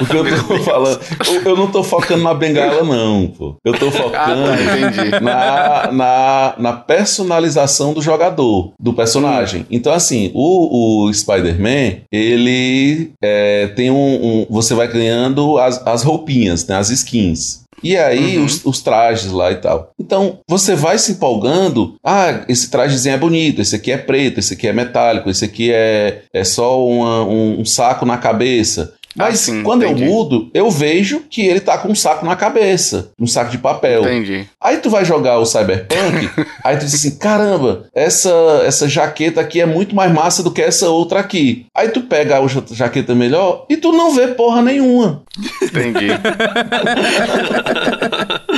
Porque eu tô falando. Eu, eu não tô focando na bengala, não, pô. Eu tô Ah, focando tá, entendi. na, na, na personalização do jogador, do personagem. Então, assim, o, o Spider-Man, ele é, tem um, um- Você vai ganhando as, as roupinhas, né, as skins. E aí, Uhum. os, os trajes lá e tal. Então, você vai se empolgando. Ah, esse trajezinho é bonito, esse aqui é preto, esse aqui é metálico, esse aqui é, é só uma- um, um saco na cabeça. Ah, Mas sim, quando entendi. eu mudo, eu vejo que ele tá com um saco na cabeça. Um saco de papel. Entendi. Aí tu vai jogar o Cyberpunk, aí tu diz assim, caramba, essa, essa jaqueta aqui é muito mais massa do que essa outra aqui. Aí tu pega a jaqueta melhor e tu não vê porra nenhuma. Entendi.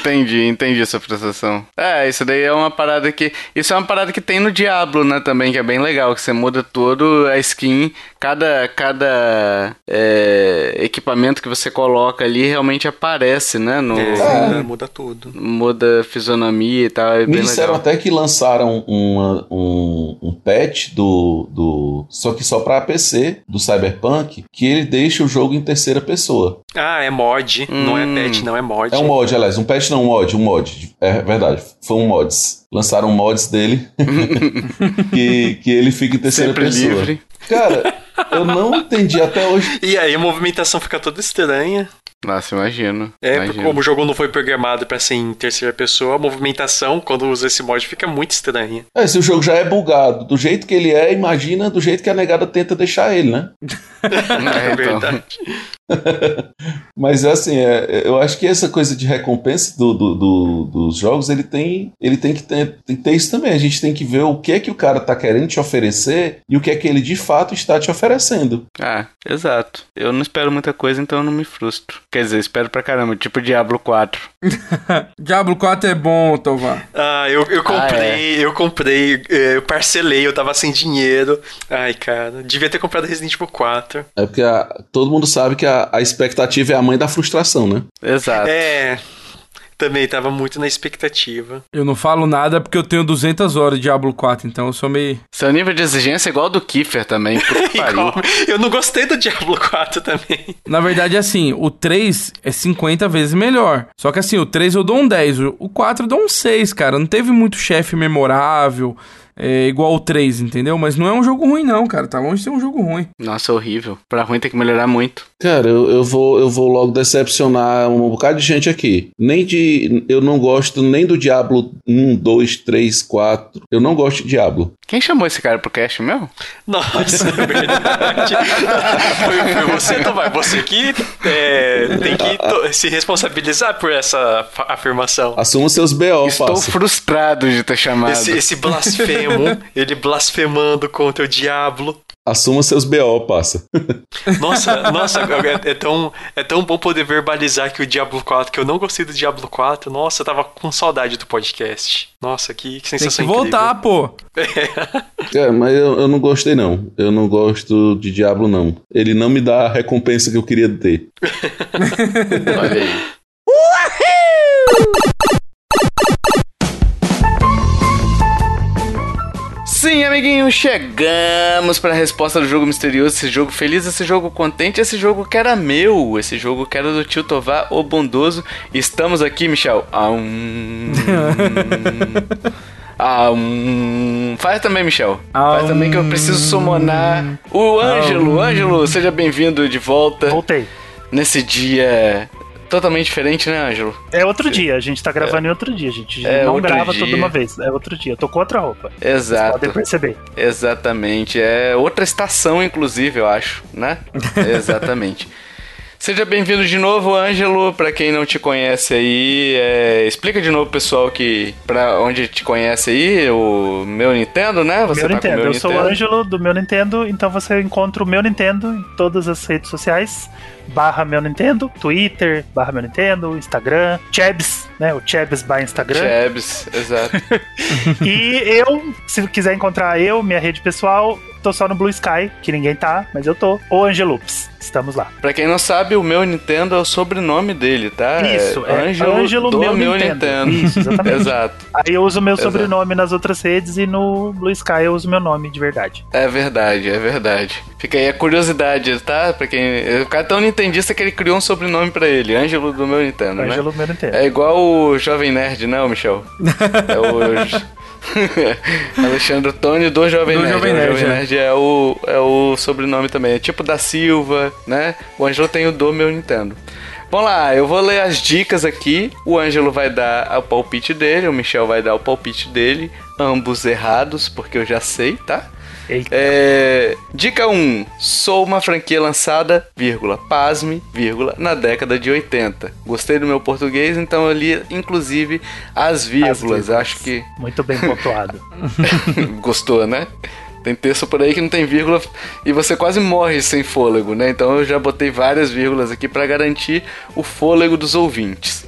Entendi, entendi essa frustração. É, isso daí é uma parada que. Isso é uma parada que tem no Diablo, né, também, que é bem legal, que você muda todo a skin, cada, cada é, equipamento que você coloca ali realmente aparece, né? No, É, muda tudo. Muda a fisionomia e tal. É Me bem disseram legal. até que lançaram uma- um, um patch do, do. Só que só pra PC, do Cyberpunk, que ele deixa o jogo em terceira pessoa. Ah, é mod. Não é Hum. pet, não é mod. É um mod, aliás, um patch não, um mod, um mod. É verdade, foi um mods. Lançaram mods dele que, que ele fica em terceira Sempre pessoa. livre. Cara, eu não entendi até hoje. E aí a movimentação fica toda estranha. Nossa, imagino. É, porque imagino. como o jogo não foi programado pra ser em terceira pessoa, a movimentação, quando usa esse mod, fica muito estranha. É, se o jogo já é bugado do jeito que ele é, imagina do jeito que a negada tenta deixar ele, né? É, É, então. verdade. Mas assim, é, eu acho que essa coisa de recompensa do, do- do- dos jogos, ele tem, ele tem que ter, tem que ter isso também. A gente tem que ver o que é que o cara tá querendo te oferecer e o que é que ele de fato está te oferecendo. Ah, exato. Eu não espero muita coisa, então eu não me frustro. Quer dizer, espero pra caramba, tipo Diablo 4. Diablo 4 é bom, Tovar. Ah, eu, eu comprei, Ah, eu comprei, eh, eu parcelei, eu tava sem dinheiro. Ai, cara, devia ter comprado Resident Evil 4. É porque a- todo mundo sabe que a, a expectativa é a mãe da frustração, né? Exato. É, também tava muito na expectativa. Eu não falo nada porque eu tenho 200 horas de Diablo 4, então eu sou meio... Seu nível de exigência é igual ao do Kiefer também, puta que pariu. Eu não gostei do Diablo 4 também. Na verdade, assim, o 3 é 50 vezes melhor. Só que assim, o 3 eu dou um 10, o 4 eu dou um 6, cara. Não teve muito chefe memorável, é, igual o 3, entendeu? Mas não é um jogo ruim, não, cara. Tá longe de ser um jogo ruim. Nossa, horrível. Pra ruim tem que melhorar muito. Cara, eu, eu vou, eu vou logo decepcionar um bocado de gente aqui. Nem de. Eu não gosto nem do Diablo 1, 2, 3, 4. Eu não gosto de Diablo. Quem chamou esse cara pro cast mesmo? Nossa, é verdade. foi, foi você, Tomai. Você que é, tem que to- se responsabilizar por essa afirmação. Assuma seus BO, Estou passa. frustrado de ter chamado. Esse, esse blasfemo, ele blasfemando contra o diabo. Assuma seus BO, passa. Nossa, nossa, é, é tão, é tão bom poder verbalizar que o Diablo 4, que eu não gostei do Diablo 4, nossa, eu tava com saudade do podcast. Nossa, que, que Tem sensação que voltar, pô. Cara, mas eu, eu não gostei, não. Eu não gosto de Diablo, não. Ele não me dá a recompensa que eu queria ter. Olha aí. Sim, amiguinho, chegamos para a resposta do jogo misterioso, esse jogo feliz, esse jogo contente, esse jogo que era meu, esse jogo que era do tio Tovar, o bondoso. Estamos aqui, Michel. Ah, um... Ah, um... Faz também, Michel. Faz Ah, também que eu preciso summonar o Ângelo. Ângelo, seja bem-vindo de volta Voltei. nesse dia totalmente diferente, né, Ângelo? É outro dia, a gente tá gravando é. em outro dia, a gente é não grava dia. tudo uma vez, é outro dia. Eu tô com outra roupa. Exato. Vocês podem perceber. Exatamente. É outra estação, inclusive, eu acho, né? Exatamente. Seja bem-vindo de novo, Ângelo. Para quem não te conhece aí, é... explica de novo, pessoal, que para onde te conhece aí, o meu Nintendo, né? Você meu tá Nintendo. meu eu Nintendo. sou o Ângelo do meu Nintendo, então você encontra o meu Nintendo em todas as redes sociais barra meu Nintendo, Twitter, barra meu Nintendo, Instagram, Chebs, né? O Chebs by Instagram. Chebs, exato. e eu, se quiser encontrar eu, minha rede pessoal, tô só no Blue Sky, que ninguém tá, mas eu tô. Ou Angelups. Estamos lá. Pra quem não sabe, o meu Nintendo é o sobrenome dele, tá? Isso, é, Ângelo, Ângelo do meu, meu Nintendo. Nintendo. Isso, exatamente. Exato. Aí eu uso meu Exato. sobrenome nas outras redes e no Blue Sky eu uso meu nome de verdade. É verdade, é verdade. Fica aí a curiosidade, tá? Pra quem. O cara é tão nintendista que ele criou um sobrenome pra ele, Ângelo do meu Nintendo, Ângelo né? do meu Nintendo. É igual o Jovem Nerd, né, o Michel? é o. Alexandre Tony do Jovem do Nerd. Jovem Nerd, Jovem é. Nerd é. o, é o sobrenome também. É tipo da Silva, né? O Ângelo tem o do meu Nintendo. Vamos lá, eu vou ler as dicas aqui. O Ângelo vai dar o palpite dele, o Michel vai dar o palpite dele. Ambos errados, porque eu já sei, tá? É, dica 1. Sou uma franquia lançada, vírgula, pasme, vírgula, na década de 80. Gostei do meu português, então eu li, inclusive, as vírgulas. As vírgulas. Acho que... Muito bem pontuado. Gostou, né? Tem texto por aí que não tem vírgula e você quase morre sem fôlego, né? Então eu já botei várias vírgulas aqui para garantir o fôlego dos ouvintes.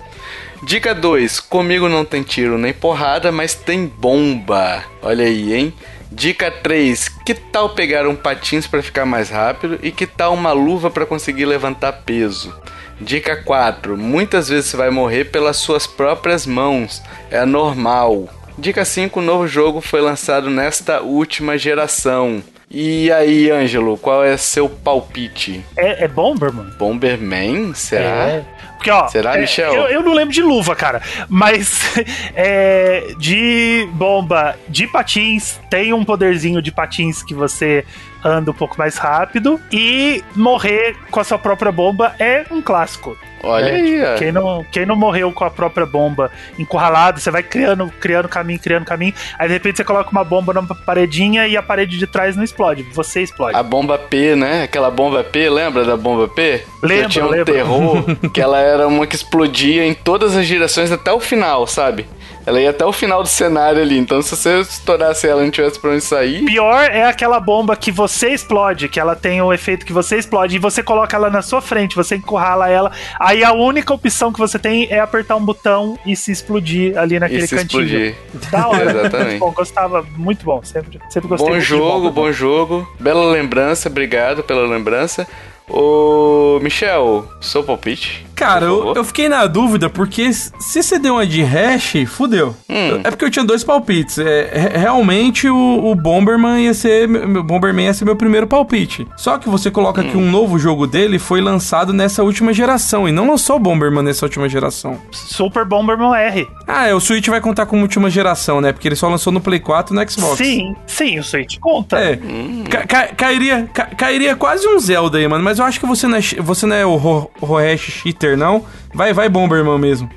Dica 2: Comigo não tem tiro nem porrada, mas tem bomba. Olha aí, hein? Dica 3: Que tal pegar um patins para ficar mais rápido e que tal uma luva para conseguir levantar peso? Dica 4: Muitas vezes você vai morrer pelas suas próprias mãos. É normal. Dica 5: O novo jogo foi lançado nesta última geração. E aí, Ângelo, qual é seu palpite? É, é Bomberman? Bomberman? Será? É. Porque, ó. Será, é, Michel? Eu, eu, não lembro de luva, cara. Mas é, de bomba, de patins, tem um poderzinho de patins que você anda um pouco mais rápido. E morrer com a sua própria bomba é um clássico. Olha né? aí. Tipo, quem, não, quem não morreu com a própria bomba encurralado, você vai criando, criando caminho, criando caminho. Aí de repente você coloca uma bomba numa paredinha e a parede de trás não explode. Você explode. A bomba P, né? Aquela bomba P, lembra da bomba P? Lembra, tinha um lembra. terror que ela era uma que explodia em todas as direções até o final, sabe? Ela ia até o final do cenário ali. Então, se você estourasse ela e não tivesse pra onde sair. Pior é aquela bomba que você explode, que ela tem o efeito que você explode, e você coloca ela na sua frente, você encurrala ela. Aí a única opção que você tem é apertar um botão e se explodir ali naquele e se cantinho. Explodir. Da hora. Exatamente. Muito bom, gostava, muito bom. Sempre, sempre gostei Bom jogo, bom jogo. Bela lembrança, obrigado pela lembrança. Ô, Michel, seu palpite? Cara, eu, eu, fiquei na dúvida porque se você deu uma de hash, fudeu. Hum. É porque eu tinha dois palpites. É, realmente o, o, Bomberman ia ser. Meu Bomberman ia ser meu primeiro palpite. Só que você coloca hum. que um novo jogo dele foi lançado nessa última geração e não lançou Bomberman nessa última geração. Super Bomberman R. Ah, é, o Switch vai contar como última geração, né? Porque ele só lançou no Play 4 e no Xbox. Sim, sim, o Switch conta. É. Hum. Ca ca cairia, ca cairia quase um Zelda aí, mano. Mas eu acho que você não é, você não é o Rohesh Cheater, não. Vai, vai, Bomberman mesmo.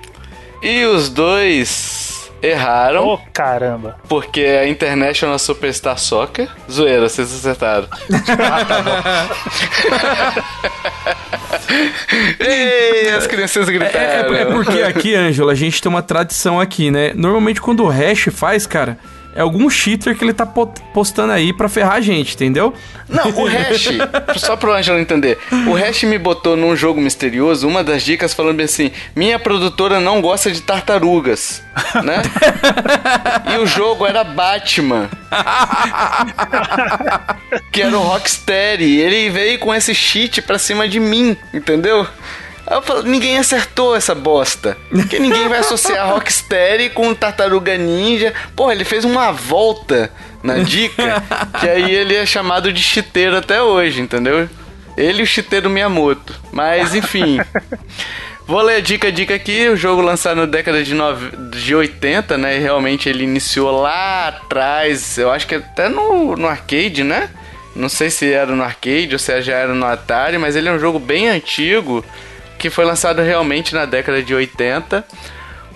E os dois erraram. Oh, caramba. Porque a International Superstar Soccer. Zoeira, vocês acertaram. ah, tá bom. Ei, as crianças gritaram. É, é, é porque aqui, Ângelo, a gente tem uma tradição aqui, né? Normalmente quando o hash faz, cara é algum cheater que ele tá postando aí pra ferrar a gente, entendeu? Não, o Hash, só pro Angelo entender, o Hash me botou num jogo misterioso uma das dicas falando assim: minha produtora não gosta de tartarugas, né? e o jogo era Batman. que era o Rocksteady. Ele veio com esse cheat pra cima de mim, entendeu? Aí eu falo, ninguém acertou essa bosta. Porque ninguém vai associar Rocksteady com Tartaruga Ninja. Porra, ele fez uma volta na dica, que aí ele é chamado de chiteiro até hoje, entendeu? Ele e o chiteiro Miyamoto. Mas, enfim. Vou ler a dica, dica aqui. O jogo lançado na década de, nove... de 80, né? E realmente ele iniciou lá atrás. Eu acho que até no, no arcade, né? Não sei se era no arcade ou se já era no Atari, mas ele é um jogo bem antigo que foi lançado realmente na década de 80.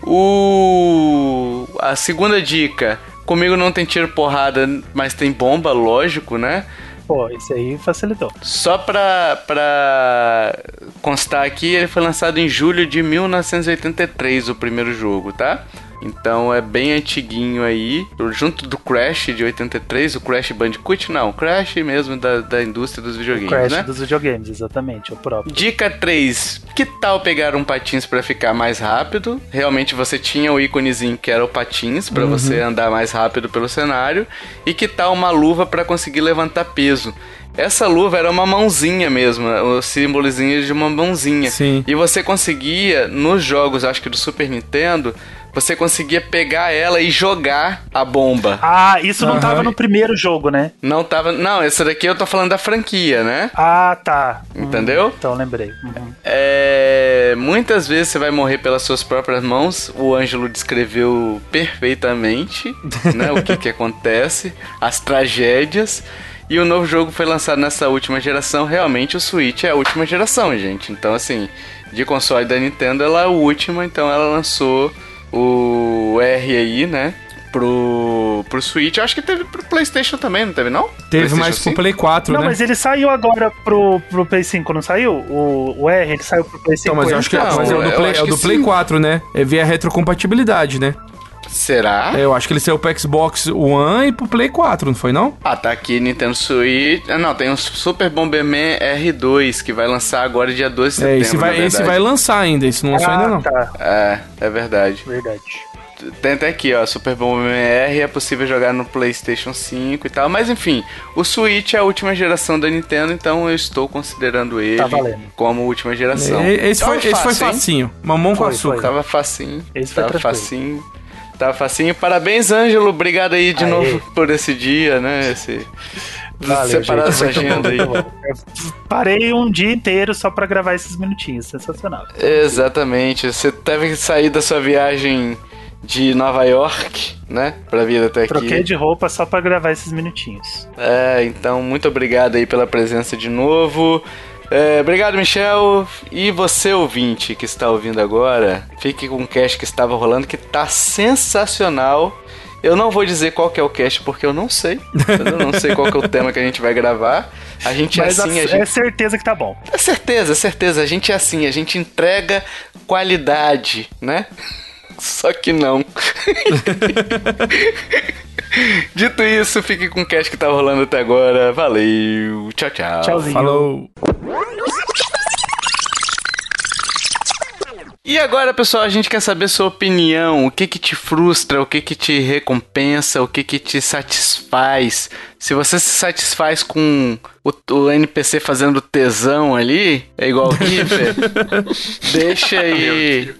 O a segunda dica, comigo não tem tiro porrada, mas tem bomba, lógico, né? Pô, isso aí facilitou. Só pra, pra constar aqui, ele foi lançado em julho de 1983, o primeiro jogo, tá? Então é bem antiguinho aí. Junto do Crash de 83, o Crash Bandicoot, não, Crash mesmo da, da indústria dos videogames, o Crash né? dos videogames, exatamente, o próprio. Dica 3. Que tal pegar um patins para ficar mais rápido? Realmente você tinha o íconezinho que era o patins para uhum. você andar mais rápido pelo cenário. E que tal uma luva para conseguir levantar peso? Essa luva era uma mãozinha mesmo, o símbolozinho de uma mãozinha. Sim. E você conseguia, nos jogos, acho que do Super Nintendo, você conseguia pegar ela e jogar a bomba. Ah, isso não uhum. tava no primeiro jogo, né? Não tava. Não, essa daqui eu tô falando da franquia, né? Ah, tá. Entendeu? Hum, então lembrei. Uhum. É, muitas vezes você vai morrer pelas suas próprias mãos. O Ângelo descreveu perfeitamente né, o que, que acontece, as tragédias. E o novo jogo foi lançado nessa última geração. Realmente o Switch é a última geração, gente. Então, assim, de console da Nintendo, ela é a última. Então, ela lançou o R aí, né? Pro, pro Switch. Eu acho que teve pro PlayStation também, não teve, não? Teve mais pro Play 4, não, né? Não, mas ele saiu agora pro, pro Play 5, não saiu? O, o R, ele saiu pro Play 5. Então, mas eu acho que é, mas é o do Play, é o do Play 4, né? É via retrocompatibilidade, né? Será? Eu acho que ele saiu pro Xbox One e pro Play 4, não foi não? Ah, tá aqui Nintendo Switch. Ah, não, tem o Super Bomberman R2 que vai lançar agora dia 12 de setembro. É, esse vai, esse vai lançar ainda, esse não lançou ah, ainda não. Tá. É, é verdade. Verdade. Tem até aqui, ó, Super Bomberman R é possível jogar no PlayStation 5 e tal, mas enfim, o Switch é a última geração da Nintendo, então eu estou considerando ele tá como última geração. Esse, foi, esse foi facinho, mamão com açúcar. Foi. Tava facinho, esse tava facinho. Tá facinho. Parabéns, Ângelo. Obrigado aí de Aê. novo por esse dia, né? Esse. Valeu, separar essa agenda aí. Parei um dia inteiro só para gravar esses minutinhos. Sensacional. Exatamente. Você teve que sair da sua viagem de Nova York, né? Pra vir até aqui. Troquei de roupa só para gravar esses minutinhos. É, então muito obrigado aí pela presença de novo. É, obrigado, Michel. E você, ouvinte, que está ouvindo agora, fique com o cast que estava rolando, que tá sensacional. Eu não vou dizer qual que é o cast, porque eu não sei. Eu não sei qual que é o tema que a gente vai gravar. A gente é Mas é assim. A, a gente... É certeza que tá bom. É certeza, é certeza. A gente é assim, a gente entrega qualidade, né? Só que não. Dito isso, fique com o cast que tá rolando até agora. Valeu. Tchau, tchau. Tchauzinho. Falou. E agora, pessoal, a gente quer saber sua opinião. O que que te frustra, o que que te recompensa, o que que te satisfaz. Se você se satisfaz com o, o NPC fazendo tesão ali, é igual o Kiffer, deixa aí,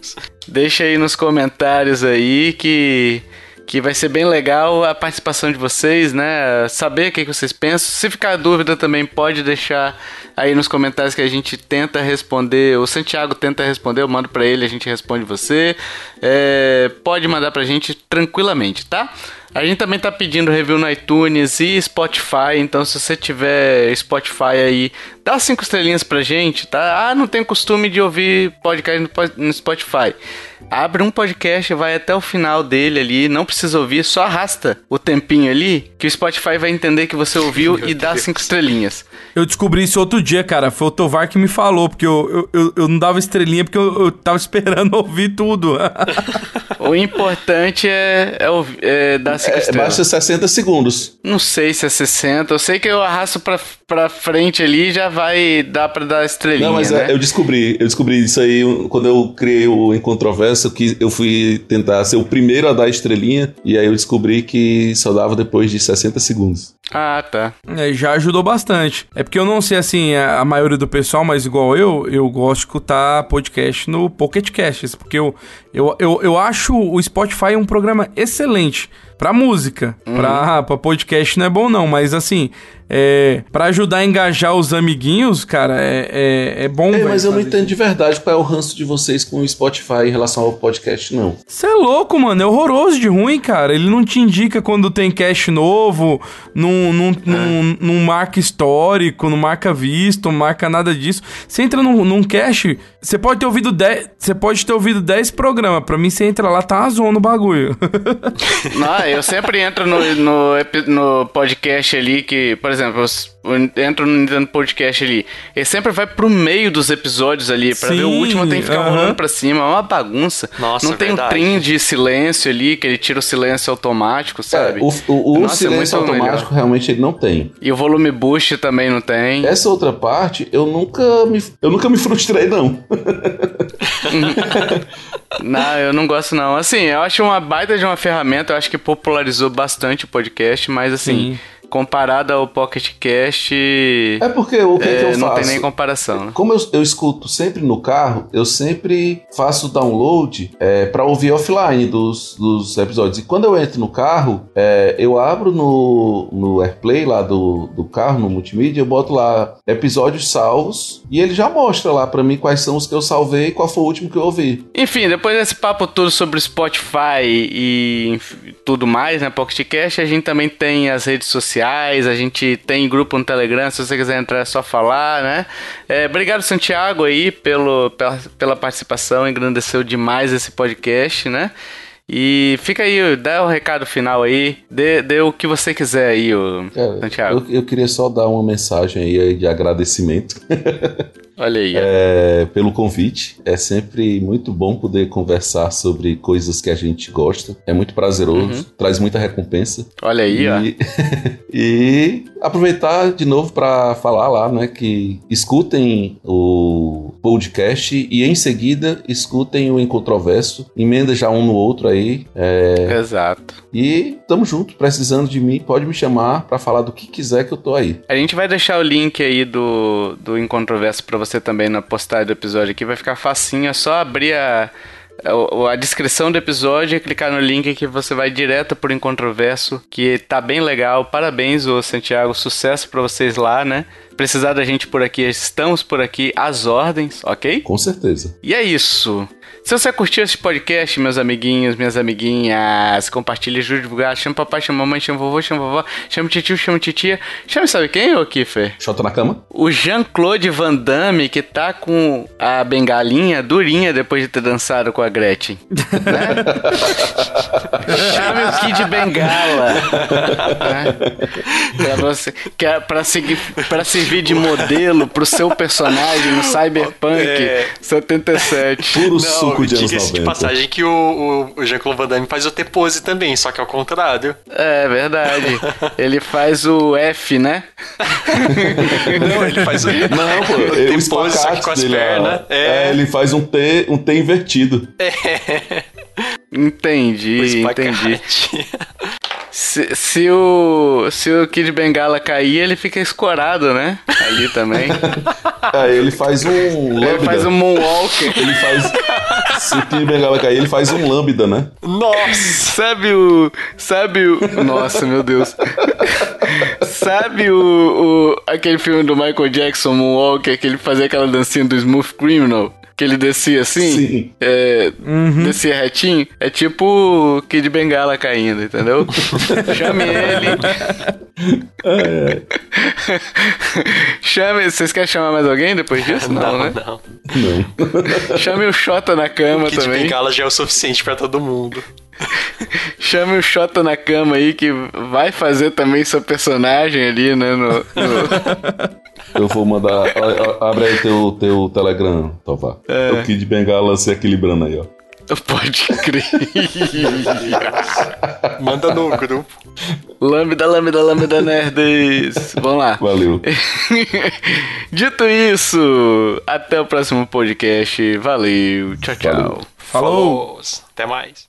deixa aí nos comentários aí que que vai ser bem legal a participação de vocês, né? Saber o que, vocês pensam. Se ficar dúvida também pode deixar aí nos comentários que a gente tenta responder. O Santiago tenta responder, eu mando para ele, a gente responde você. É, pode mandar pra gente tranquilamente, tá? A gente também tá pedindo review no iTunes e Spotify, então se você tiver Spotify aí, dá cinco estrelinhas pra gente, tá? Ah, não tem costume de ouvir podcast no Spotify. Abre um podcast, vai até o final dele ali, não precisa ouvir, só arrasta o tempinho ali, que o Spotify vai entender que você ouviu Meu e dá Deus. cinco estrelinhas. Eu descobri isso outro dia, cara. Foi o Tovar que me falou, porque eu, eu, eu, não dava estrelinha porque eu, eu tava esperando ouvir tudo. o importante é, é, é dar 5 é, estrelas. Basta 60 segundos. Não sei se é 60. Eu sei que eu arrasto pra, pra frente ali já vai dar pra dar estrelinha. Não, mas é, né? eu descobri. Eu descobri isso aí quando eu criei o Incontrovérsia, que eu fui tentar ser o primeiro a dar estrelinha. E aí eu descobri que só dava depois de 60 segundos. Ah, tá. É, já ajudou bastante. É porque eu não sei assim, a, a maioria do pessoal, mas igual eu, eu gosto de escutar podcast no Pocket Casts, porque eu, eu, eu, eu acho o Spotify um programa excelente pra música. Uhum. Pra, pra podcast não é bom, não, mas assim, é, para ajudar a engajar os amiguinhos, cara, é, é, é bom. É, mas eu não entendo de verdade qual é o ranço de vocês com o Spotify em relação ao podcast, não. Você é louco, mano. É horroroso de ruim, cara. Ele não te indica quando tem cast novo, não, não, é. não, não marca histórico, não marca visto, não marca nada disso. Você entra num, num cache Você pode ter ouvido 10. Você pode ter ouvido 10 programas. Pra mim, você entra lá, tá azul no bagulho. Não, eu sempre entro no, no, no podcast ali que, por exemplo, eu entro no Nintendo Podcast ali. Ele sempre vai pro meio dos episódios ali. Pra Sim, ver o último tem que ficar uh -huh. rolando pra cima. É uma bagunça. Nossa, Não tem verdade. um trim de silêncio ali, que ele tira o silêncio automático, sabe? É, o o, o Nossa, é silêncio é automático melhor. realmente ele não tem. E o volume boost também não tem. Essa outra parte, eu nunca me, eu nunca me frustrei, não. não, eu não gosto não. Assim, eu acho uma baita de uma ferramenta, eu acho que popularizou bastante o podcast, mas assim... Sim comparado ao Pocket Cast. É porque o que, é, que eu faço? Não tem nem comparação. Né? Como eu, eu, escuto sempre no carro, eu sempre faço download é, para ouvir offline dos, dos episódios. E quando eu entro no carro, é, eu abro no, no AirPlay lá do, do carro, no multimídia, eu boto lá episódios salvos e ele já mostra lá para mim quais são os que eu salvei e qual foi o último que eu ouvi. Enfim, depois desse papo todo sobre Spotify e tudo mais, né, Pocket Cast, a gente também tem as redes sociais sociais, a gente tem grupo no Telegram, se você quiser entrar é só falar, né? É, obrigado, Santiago, aí, pelo, pela, pela participação, engrandeceu demais esse podcast, né? E fica aí, dá o um recado final aí, dê, dê, o que você quiser aí, o Santiago. Eu, eu, queria só dar uma mensagem aí de agradecimento. Olha aí. É, pelo convite. É sempre muito bom poder conversar sobre coisas que a gente gosta. É muito prazeroso, uhum. traz muita recompensa. Olha aí, e, ó. e aproveitar de novo para falar lá, né, que escutem o podcast e em seguida escutem o Incontroverso. Emenda já um no outro aí. É... Exato. E tamo junto, precisando de mim, pode me chamar para falar do que quiser que eu tô aí. A gente vai deixar o link aí do, do Incontroverso para você você também na postagem do episódio aqui, vai ficar facinho, é só abrir a, a, a descrição do episódio e clicar no link que você vai direto por Incontroverso, que tá bem legal. Parabéns, ô Santiago, sucesso para vocês lá, né? Precisar da gente por aqui, estamos por aqui, às ordens, ok? Com certeza. E é isso. Se você curtiu esse podcast, meus amiguinhos, minhas amiguinhas, compartilhe, ajude a divulgar, chama papai, chama mamãe, chama vovô, chama vovó, chama tio, chama titia. Chama sabe quem, ô Kiffer? Chota na cama. O Jean-Claude Van Damme, que tá com a bengalinha durinha depois de ter dançado com a Gretchen. Né? Chame o Kid Bengala. né? Pra você. Que é pra, seguir, pra servir de modelo pro seu personagem no Cyberpunk é. 77. Puro Não, suco de Diga-se de passagem que o, o Jean-Claude Van Damme faz o T-pose também, só que ao contrário. É verdade. ele faz o F, né? Não, ele faz o. Não, pô, o T-pose, só que com as pernas. É... é... ele faz um T, um T invertido. É. Entendi, entendi. Se, se, o, se o Kid Bengala cair, ele fica escorado, né? Ali também. É, ele faz um. Ele faz um moonwalk. Ele faz. Se o Kid Bengala cair, ele faz um lambda, né? Nossa! Sabe o. Sabe o. Nossa, meu Deus. Sabe o, o. Aquele filme do Michael Jackson, Moonwalk, que ele fazia aquela dancinha do Smooth Criminal? Que ele descia assim, Sim. É, uhum. descia retinho, é tipo Kid Bengala caindo, entendeu? Chame ele. É. Chame, vocês querem chamar mais alguém depois disso? Não, não né? Não. não. Chame o Xota na cama o Kid também. Kid Bengala já é o suficiente para todo mundo. Chame o Xota na cama aí que vai fazer também seu personagem ali, né? No, no... Eu vou mandar. Abre aí teu, teu Telegram, Tovar. É. O Kid Bengala se equilibrando aí, ó. Pode crer. Manda no grupo. Lambda, lambda, lambda nerds. Vamos lá. Valeu. Dito isso, até o próximo podcast. Valeu. Tchau, tchau. Valeu. Falou. Falou. Até mais.